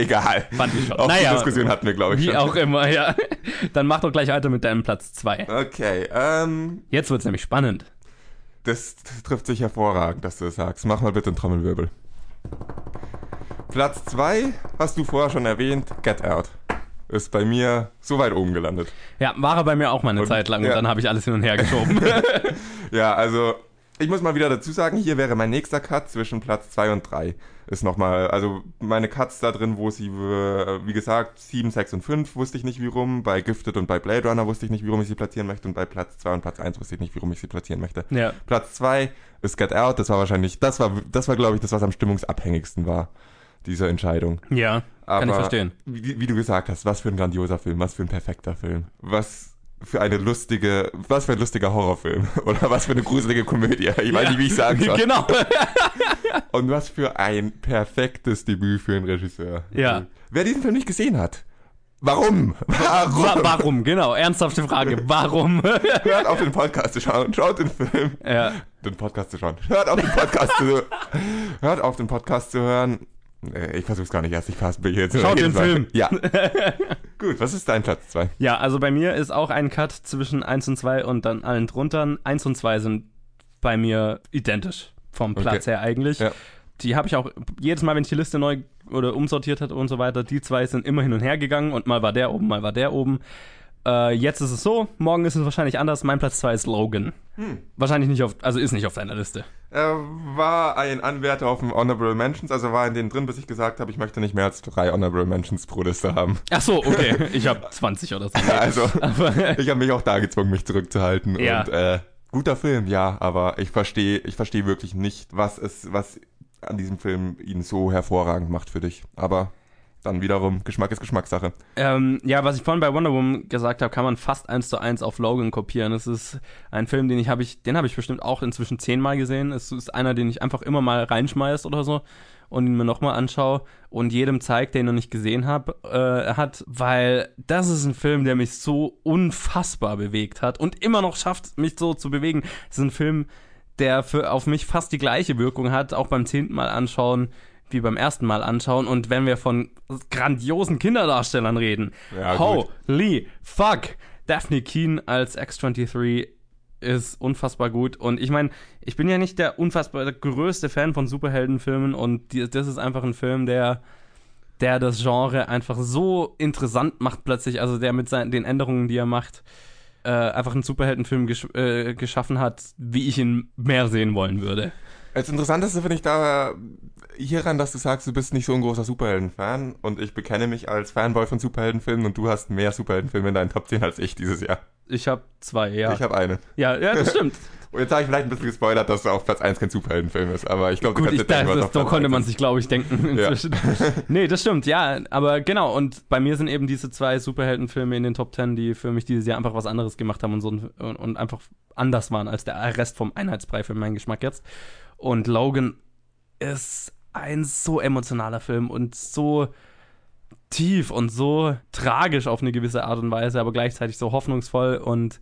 Egal. Fand ich schon. Auch Naja, die Diskussion hatten wir, glaube ich, Wie schon. auch immer, ja. Dann mach doch gleich weiter mit deinem Platz 2. Okay, ähm, Jetzt wird's nämlich spannend. das trifft sich hervorragend, dass du das sagst. Mach mal bitte einen Trommelwirbel. Platz 2 hast du vorher schon erwähnt, Get Out. Ist bei mir so weit oben gelandet. Ja, war er bei mir auch mal eine Und- Zeit lang und ja. dann habe ich alles hin und her geschoben. *laughs* Ja, also ich muss mal wieder dazu sagen, hier wäre mein nächster Cut zwischen Platz 2 und 3. Ist nochmal, also meine Cuts da drin, wo sie, äh, wie gesagt, 7, 6 und 5 wusste ich nicht wie rum, bei Gifted und bei Blade Runner wusste ich nicht, wie rum ich sie platzieren möchte und bei Platz 2 und Platz 1 wusste ich nicht, wie rum ich sie platzieren möchte. ja. Platz 2 ist Get Out, das war wahrscheinlich, das war, das war glaube ich das, was am stimmungsabhängigsten war, diese Entscheidung. Ja, Aber kann ich verstehen. Wie, wie du gesagt hast, was für ein grandioser Film, was für ein perfekter Film. Was für eine lustige, was für ein lustiger Horrorfilm. *laughs* Oder was für eine gruselige Komödie. Ich weiß Ja. nicht, wie ich sagen soll. *laughs* Genau. *laughs* Und was für ein perfektes Debüt für einen Regisseur. Ja. Wer diesen Film nicht gesehen hat, warum? Warum? Wa warum? Genau, ernsthafte Frage. Warum? Hört auf den Podcast zu schauen, schaut den Film. ja. Den Podcast zu schauen. Hört auf den Podcast zu Hört auf den Podcast zu hören. Äh, Ich versuch's gar nicht erst, ich fasse mich jetzt. Schaut *laughs* den. Film. Ja. *laughs* Gut, was ist dein Platz 2? ja, also bei mir ist auch ein Cut zwischen 1 und 2 und dann allen drunter. 1 und 2 sind bei mir identisch vom Platz Okay. her eigentlich. Ja. die habe ich auch jedes Mal, wenn ich die Liste neu oder umsortiert hat und so weiter, die zwei sind immer hin und her gegangen und mal war der oben, mal war der oben. Äh, jetzt ist es so, morgen ist es wahrscheinlich anders. Mein Platz 2 ist Logan. Hm. Wahrscheinlich nicht auf, also ist nicht auf deiner Liste. Er war ein Anwärter auf dem Honorable Mentions, also war in denen drin, bis ich gesagt habe, ich möchte nicht mehr als drei Honorable Mentions pro Liste haben. Ach so, okay. *laughs* Ich habe 20 oder so. also, *laughs* ich habe mich auch da gezwungen, mich zurückzuhalten. Ja. Und äh, guter Film, ja, aber ich verstehe ich verstehe wirklich nicht, was es, was an diesem Film ihn so hervorragend macht für dich. Aber dann wiederum, Geschmack ist Geschmackssache. Ähm, ja, was ich vorhin bei Wonder Woman gesagt habe, kann man fast eins zu eins auf Logan kopieren. Es ist ein Film, den ich habe ich, den habe ich bestimmt auch inzwischen zehnmal gesehen. Es ist einer, den ich einfach immer mal reinschmeiß oder so und ihn mir nochmal anschaue und jedem zeigt, den noch nicht gesehen habe, äh, hat, weil das ist ein Film, der mich so unfassbar bewegt hat und immer noch schafft, mich so zu bewegen. Es ist ein Film, der für, auf mich fast die gleiche Wirkung hat, auch beim zehnten Mal anschauen, wie beim ersten Mal anschauen. Und wenn wir von grandiosen Kinderdarstellern reden, Ja, holy fuck, Daphne Keen als X-23 ist unfassbar gut. Und ich meine, ich bin ja nicht der unfassbar der größte Fan von Superheldenfilmen und die, das ist einfach ein Film, der der das Genre einfach so interessant macht plötzlich, also der mit seinen, den Änderungen, die er macht, äh, einfach einen Superheldenfilm gesch äh, geschaffen hat, wie ich ihn mehr sehen wollen würde. Das Interessanteste finde ich da hieran, dass du sagst, du bist nicht so ein großer Superhelden-Fan und ich bekenne mich als Fanboy von Superheldenfilmen und du hast mehr Superheldenfilme in deinen Top 10 als ich dieses Jahr. Ich habe zwei, ja. Ich habe eine. ja, ja, das stimmt. *laughs* Und jetzt habe ich vielleicht ein bisschen gespoilert, dass auf Platz 1 kein Superheldenfilm ist, aber ich glaube, du kannst ich, dir denken, das, das, konnte 1 man sich, glaube ich, denken *laughs* Ja. inzwischen. *laughs* nee, das stimmt, ja. Aber genau, und bei mir sind eben diese zwei Superheldenfilme in den Top Ten, die für mich dieses Jahr einfach was anderes gemacht haben und, so, und, und einfach anders waren als der Rest vom Einheitsbrei für meinen Geschmack jetzt. Und Logan ist ein so emotionaler Film und so tief und so tragisch auf eine gewisse Art und Weise, aber gleichzeitig so hoffnungsvoll und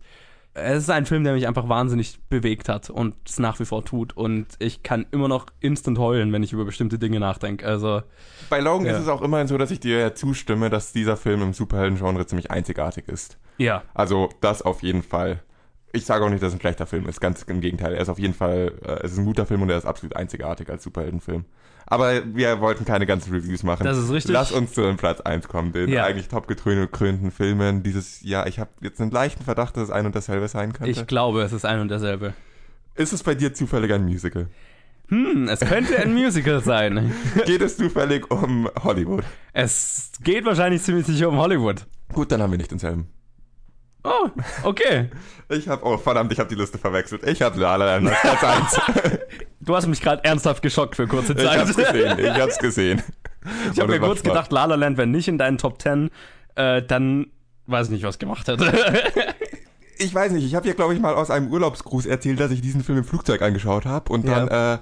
es ist ein Film, der mich einfach wahnsinnig bewegt hat und es nach wie vor tut. Und ich kann immer noch instant heulen, wenn ich über bestimmte Dinge nachdenke. Also, Bei Logan Ja. ist es auch immerhin so, dass ich dir zustimme, dass dieser Film im Superhelden-Genre ziemlich einzigartig ist. ja. Also das auf jeden Fall. Ich sage auch nicht, dass es ein schlechter Film ist, ganz im Gegenteil. Er ist auf jeden Fall, äh, es ist ein guter Film und er ist absolut einzigartig als Superheldenfilm. Aber wir wollten keine ganzen Reviews machen. Das ist richtig. Lass uns zu dem Platz 1 kommen, den Ja. eigentlich top gekrönten Filmen dieses Jahr. Ich habe jetzt einen leichten Verdacht, dass es ein und dasselbe sein könnte. Ich glaube, es ist ein und derselbe. ist es bei dir zufällig ein Musical? Hm, es könnte ein Musical sein. *laughs* Geht es zufällig um Hollywood? Es geht wahrscheinlich ziemlich sicher um Hollywood. Gut, dann haben wir nicht denselben. Oh, okay. *laughs* Ich habe, oh verdammt, ich habe die Liste verwechselt. Ich habe La La Land als Platz *laughs* 1. Du hast mich gerade ernsthaft geschockt für kurze Ich Zeit. hab's gesehen, *laughs* ich hab's gesehen. Ich habe mir kurz Spaß. gedacht, La La Land wäre nicht in deinen Top 10, äh, dann weiß ich nicht, was gemacht hätte. Ich weiß nicht, ich habe hier, glaube ich, mal aus einem Urlaubsgruß erzählt, dass ich diesen Film im Flugzeug angeschaut habe und Ja. dann, äh,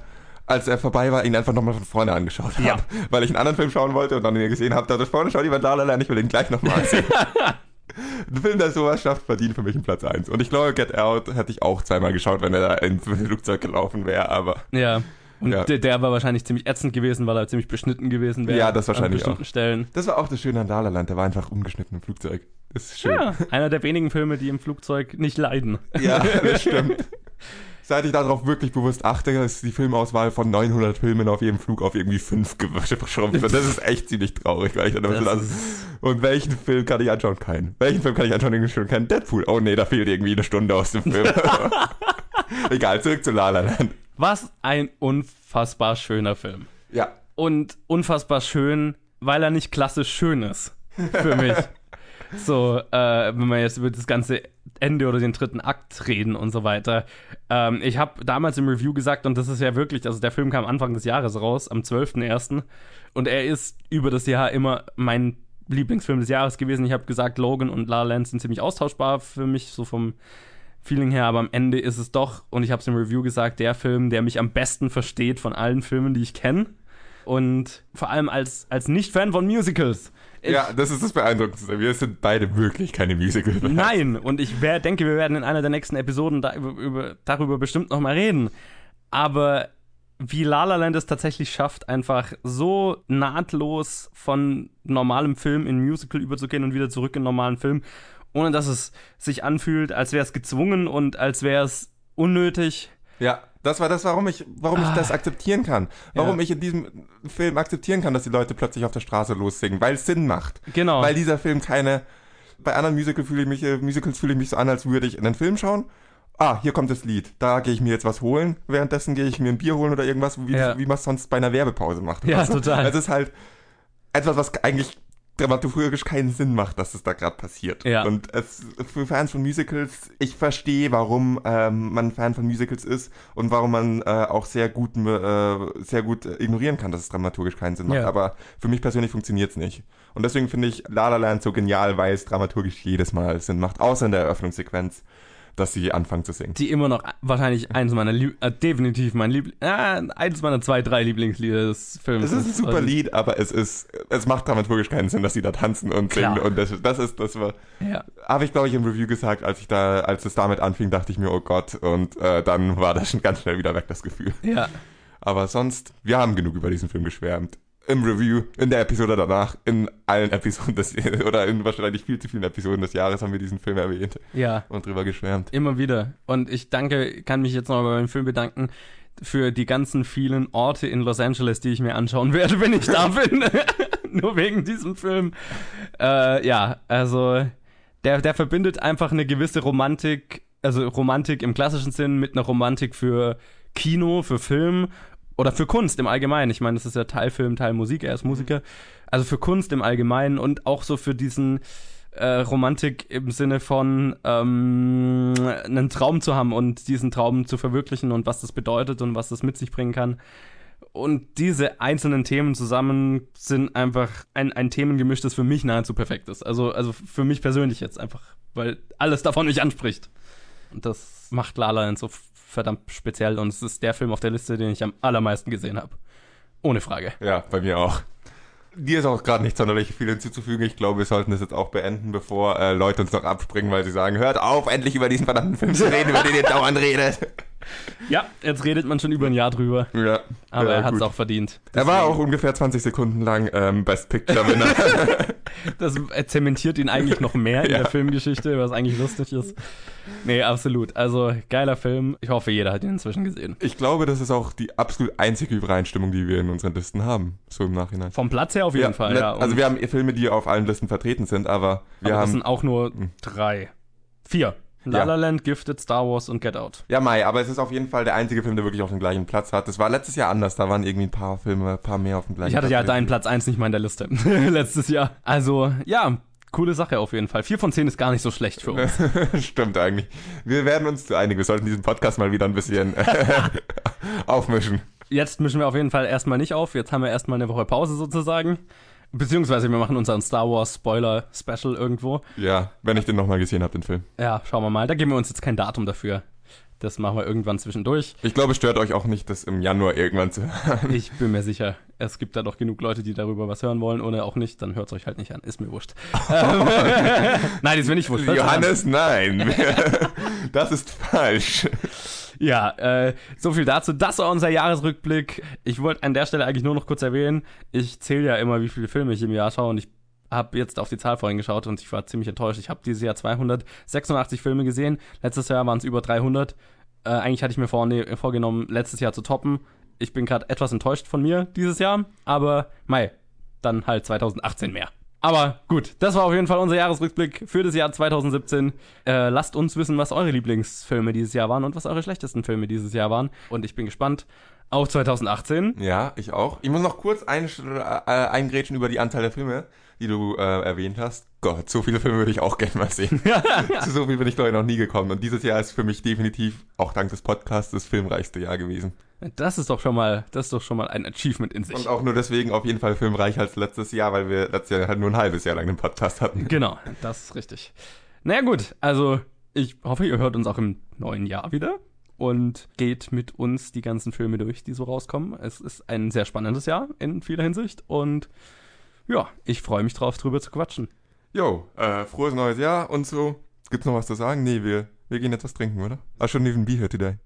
als er vorbei war, ihn einfach nochmal von vorne angeschaut habe. Ja. Weil ich einen anderen Film schauen wollte und dann mir gesehen habe, da vorne schaut jemand La La Land, ich will den gleich nochmal sehen. *laughs* Ein Film, der sowas schafft, verdient für mich einen Platz 1. Und ich glaube, Get Out hätte ich auch zweimal geschaut, wenn er da ins Flugzeug gelaufen wäre, aber ja. Und Ja. Der, der war wahrscheinlich ziemlich ätzend gewesen, weil er ziemlich beschnitten gewesen wäre. Ja, das An wahrscheinlich bestimmten Stellen. das war auch das Schöne an La La Land, der war einfach ungeschnitten im Flugzeug. Das ist schön. Ja, einer der wenigen Filme, die im Flugzeug nicht leiden. Ja, *laughs* das stimmt. Seit ich darauf wirklich bewusst achte, ist die Filmauswahl von 900 Filmen auf jedem Flug auf irgendwie 5 geschrumpft. Und *laughs* das ist echt ziemlich traurig, weil ich dann immer so Und welchen Film kann ich anschauen? Keinen. Welchen Film kann ich anschauen? Den schon keinen. Deadpool. Oh nee, da fehlt irgendwie eine Stunde aus dem Film. *laughs* *laughs* Egal, zurück zu La La Land. Was ein unfassbar schöner Film. Ja. Und unfassbar schön, weil er nicht klassisch schön ist. Für mich. So, äh, wenn wir jetzt über das ganze Ende oder den dritten Akt reden und so weiter. Ähm, ich habe damals im Review gesagt, und das ist ja wirklich, also der Film kam Anfang des Jahres raus, am 12.01. Und er ist über das Jahr immer mein Lieblingsfilm des Jahres gewesen. Ich habe gesagt, Logan und La La Land sind ziemlich austauschbar für mich, so vom Feeling her, aber am Ende ist es doch, und ich habe es im Review gesagt, der Film, der mich am besten versteht von allen Filmen, die ich kenne. Und vor allem als, als Nicht-Fan von Musicals. Ja, das ist das Beeindruckendste. Wir sind beide wirklich keine musical -Fans. Nein, und ich wär, denke, wir werden in einer der nächsten Episoden da, über, über, darüber bestimmt nochmal reden. Aber wie La La Land es tatsächlich schafft, einfach so nahtlos von normalem Film in Musical überzugehen und wieder zurück in normalen Film, ohne dass es sich anfühlt, als wäre es gezwungen und als wäre es unnötig. Ja, das war das, warum ich, warum ich Ah. das akzeptieren kann. Warum Ja. ich in diesem Film akzeptieren kann, dass die Leute plötzlich auf der Straße lossingen, weil es Sinn macht. Genau. Weil dieser Film keine, bei anderen Musical fühle ich mich, äh, Musicals fühle ich mich so an, als würde ich in einen Film schauen. Ah, hier kommt das Lied. Da gehe ich mir jetzt was holen. Währenddessen gehe ich mir ein Bier holen oder irgendwas, wie, Ja. wie man es sonst bei einer Werbepause macht. Ja, du? total. Es ist halt etwas, was eigentlich dramaturgisch keinen Sinn macht, dass es da gerade passiert. Ja. Und es, für Fans von Musicals, ich verstehe, warum ähm, man Fan von Musicals ist und warum man äh, auch sehr gut, äh, sehr gut äh, ignorieren kann, dass es dramaturgisch keinen Sinn macht. Ja. Aber für mich persönlich funktioniert es nicht. Und deswegen finde ich La La Land so genial, weil es dramaturgisch jedes Mal Sinn macht, außer in der Eröffnungssequenz, dass sie anfangen zu singen. die immer noch wahrscheinlich eins meiner Lieb äh, definitiv mein Liebling äh, eins meiner zwei drei Lieblingslieder des Films Es ist ein super Also, Lied, aber es ist, es macht dramaturgisch keinen Sinn, dass sie da tanzen und Klar. singen. Und das, das ist, das war, ja habe ich glaube ich im Review gesagt, als ich da, als es damit anfing, dachte ich mir, oh Gott, und äh, dann war das schon ganz schnell wieder weg, das Gefühl. ja Aber sonst, wir haben genug über diesen Film geschwärmt. Im Review, in der Episode danach, in allen Episoden des, *laughs* oder in wahrscheinlich viel zu vielen Episoden des Jahres haben wir diesen Film erwähnt ja und drüber geschwärmt. immer wieder und ich danke kann mich jetzt noch bei dem Film bedanken für die ganzen vielen Orte in Los Angeles, die ich mir anschauen werde, wenn ich da *laughs* bin. *laughs* Nur wegen diesem Film. Äh, ja, also der, der verbindet einfach eine gewisse Romantik, also Romantik im klassischen Sinn mit einer Romantik für Kino, für Film oder für Kunst im Allgemeinen. Ich meine, das ist ja Teil Film, Teil Musik, er ist Musiker. Also für Kunst im Allgemeinen und auch so für diesen äh, Romantik im Sinne von ähm, einen Traum zu haben und diesen Traum zu verwirklichen und was das bedeutet und was das mit sich bringen kann. Und diese einzelnen Themen zusammen sind einfach ein, ein Themengemisch, das für mich nahezu perfekt ist. Also, also für mich persönlich jetzt einfach, weil alles davon mich anspricht. Und das macht La La Land so verdammt speziell und es ist der Film auf der Liste, den ich am allermeisten gesehen habe. Ohne Frage. Ja, bei mir auch. Dir ist auch gerade nicht sonderlich viel hinzuzufügen. Ich glaube, wir sollten das jetzt auch beenden, bevor äh, Leute uns noch abspringen, weil sie sagen, hört auf, endlich über diesen verdammten Film zu reden, über den ihr dauernd redet. Ja, jetzt redet man schon über ein Jahr drüber, Ja, aber ja, er hat es auch verdient. Er war auch ungefähr 20 Sekunden lang ähm, Best Picture Winner. *laughs* Das zementiert ihn eigentlich noch mehr in Ja. der Filmgeschichte, was eigentlich lustig ist. Nee, absolut. Also, geiler Film. Ich hoffe, jeder hat ihn inzwischen gesehen. ich glaube, das ist auch die absolut einzige Übereinstimmung, die wir in unseren Listen haben, so im Nachhinein. Vom Platz her auf jeden Fall, ne- ja. Also wir haben Filme, die auf allen Listen vertreten sind, aber wir aber das haben... sind auch nur Hm. drei. Vier. La Ja. La Land, Gifted, Star Wars und Get Out. Ja, Mai, aber es ist auf jeden Fall der einzige Film, der wirklich auf dem gleichen Platz hat. Das war letztes Jahr anders, da waren irgendwie ein paar Filme, ein paar mehr auf dem gleichen Ich hatte Platz. ja deinen Platz 1 nicht mal in der Liste. *laughs* Letztes Jahr. Also, ja, coole Sache auf jeden Fall. Vier von zehn ist gar nicht so schlecht für uns. *laughs* Stimmt eigentlich. Wir werden uns zu einigen. Wir sollten diesen Podcast mal wieder ein bisschen *laughs* aufmischen. Jetzt mischen wir auf jeden Fall erstmal nicht auf. Jetzt haben wir erstmal eine Woche Pause sozusagen. Beziehungsweise wir machen unseren Star Wars Spoiler Special irgendwo. Ja, wenn ich den nochmal gesehen habe, den Film. Ja, schauen wir mal. Da geben wir uns jetzt kein Datum dafür. Das machen wir irgendwann zwischendurch. Ich glaube, es stört euch auch nicht, das im Januar irgendwann zu hören. Ich bin mir sicher, es gibt da doch genug Leute, die darüber was hören wollen. Ohne auch nicht, dann hört es euch halt nicht an. Ist mir wurscht. Ähm, *laughs* Nein, ist mir nicht wurscht. Johannes, nein. *laughs* Das ist falsch. Ja, äh, so viel dazu. Das war unser Jahresrückblick. Ich wollte an der Stelle eigentlich nur noch kurz erwähnen, ich zähle ja immer, wie viele Filme ich im Jahr schaue und ich habe jetzt auf die Zahl vorhin geschaut und ich war ziemlich enttäuscht. Ich habe dieses Jahr 286 Filme gesehen. Letztes Jahr waren es über 300. Äh, eigentlich hatte ich mir vorne, vorgenommen, letztes Jahr zu toppen. Ich bin gerade etwas enttäuscht von mir dieses Jahr, aber mei, dann halt 2018 mehr. Aber gut, das war auf jeden Fall unser Jahresrückblick für das Jahr 2017. Äh, lasst uns wissen, was eure Lieblingsfilme dieses Jahr waren und was eure schlechtesten Filme dieses Jahr waren. Und ich bin gespannt auf 2018. Ja, ich auch. Ich muss noch kurz ein, äh, eingrätschen über die Anzahl der Filme, die du äh, erwähnt hast. Gott, so viele Filme würde ich auch gerne mal sehen. Zu *laughs* so viel bin ich glaube ich noch nie gekommen. Und dieses Jahr ist für mich definitiv, auch dank des Podcasts, das filmreichste Jahr gewesen. Das ist doch schon mal, das ist doch schon mal ein Achievement in sich. Und auch nur deswegen auf jeden Fall filmreicher als letztes Jahr, weil wir letztes Jahr halt nur ein halbes Jahr lang den Podcast hatten. Genau, das ist richtig. Naja gut, also ich hoffe, ihr hört uns auch im neuen Jahr wieder und geht mit uns die ganzen Filme durch, die so rauskommen. Es ist ein sehr spannendes Jahr in vieler Hinsicht und ja, ich freue mich drauf, drüber zu quatschen. Jo, äh, frohes neues Jahr und so. Gibt's noch was zu sagen? Nee, wir, wir gehen jetzt was trinken, oder? I shouldn't even be here today.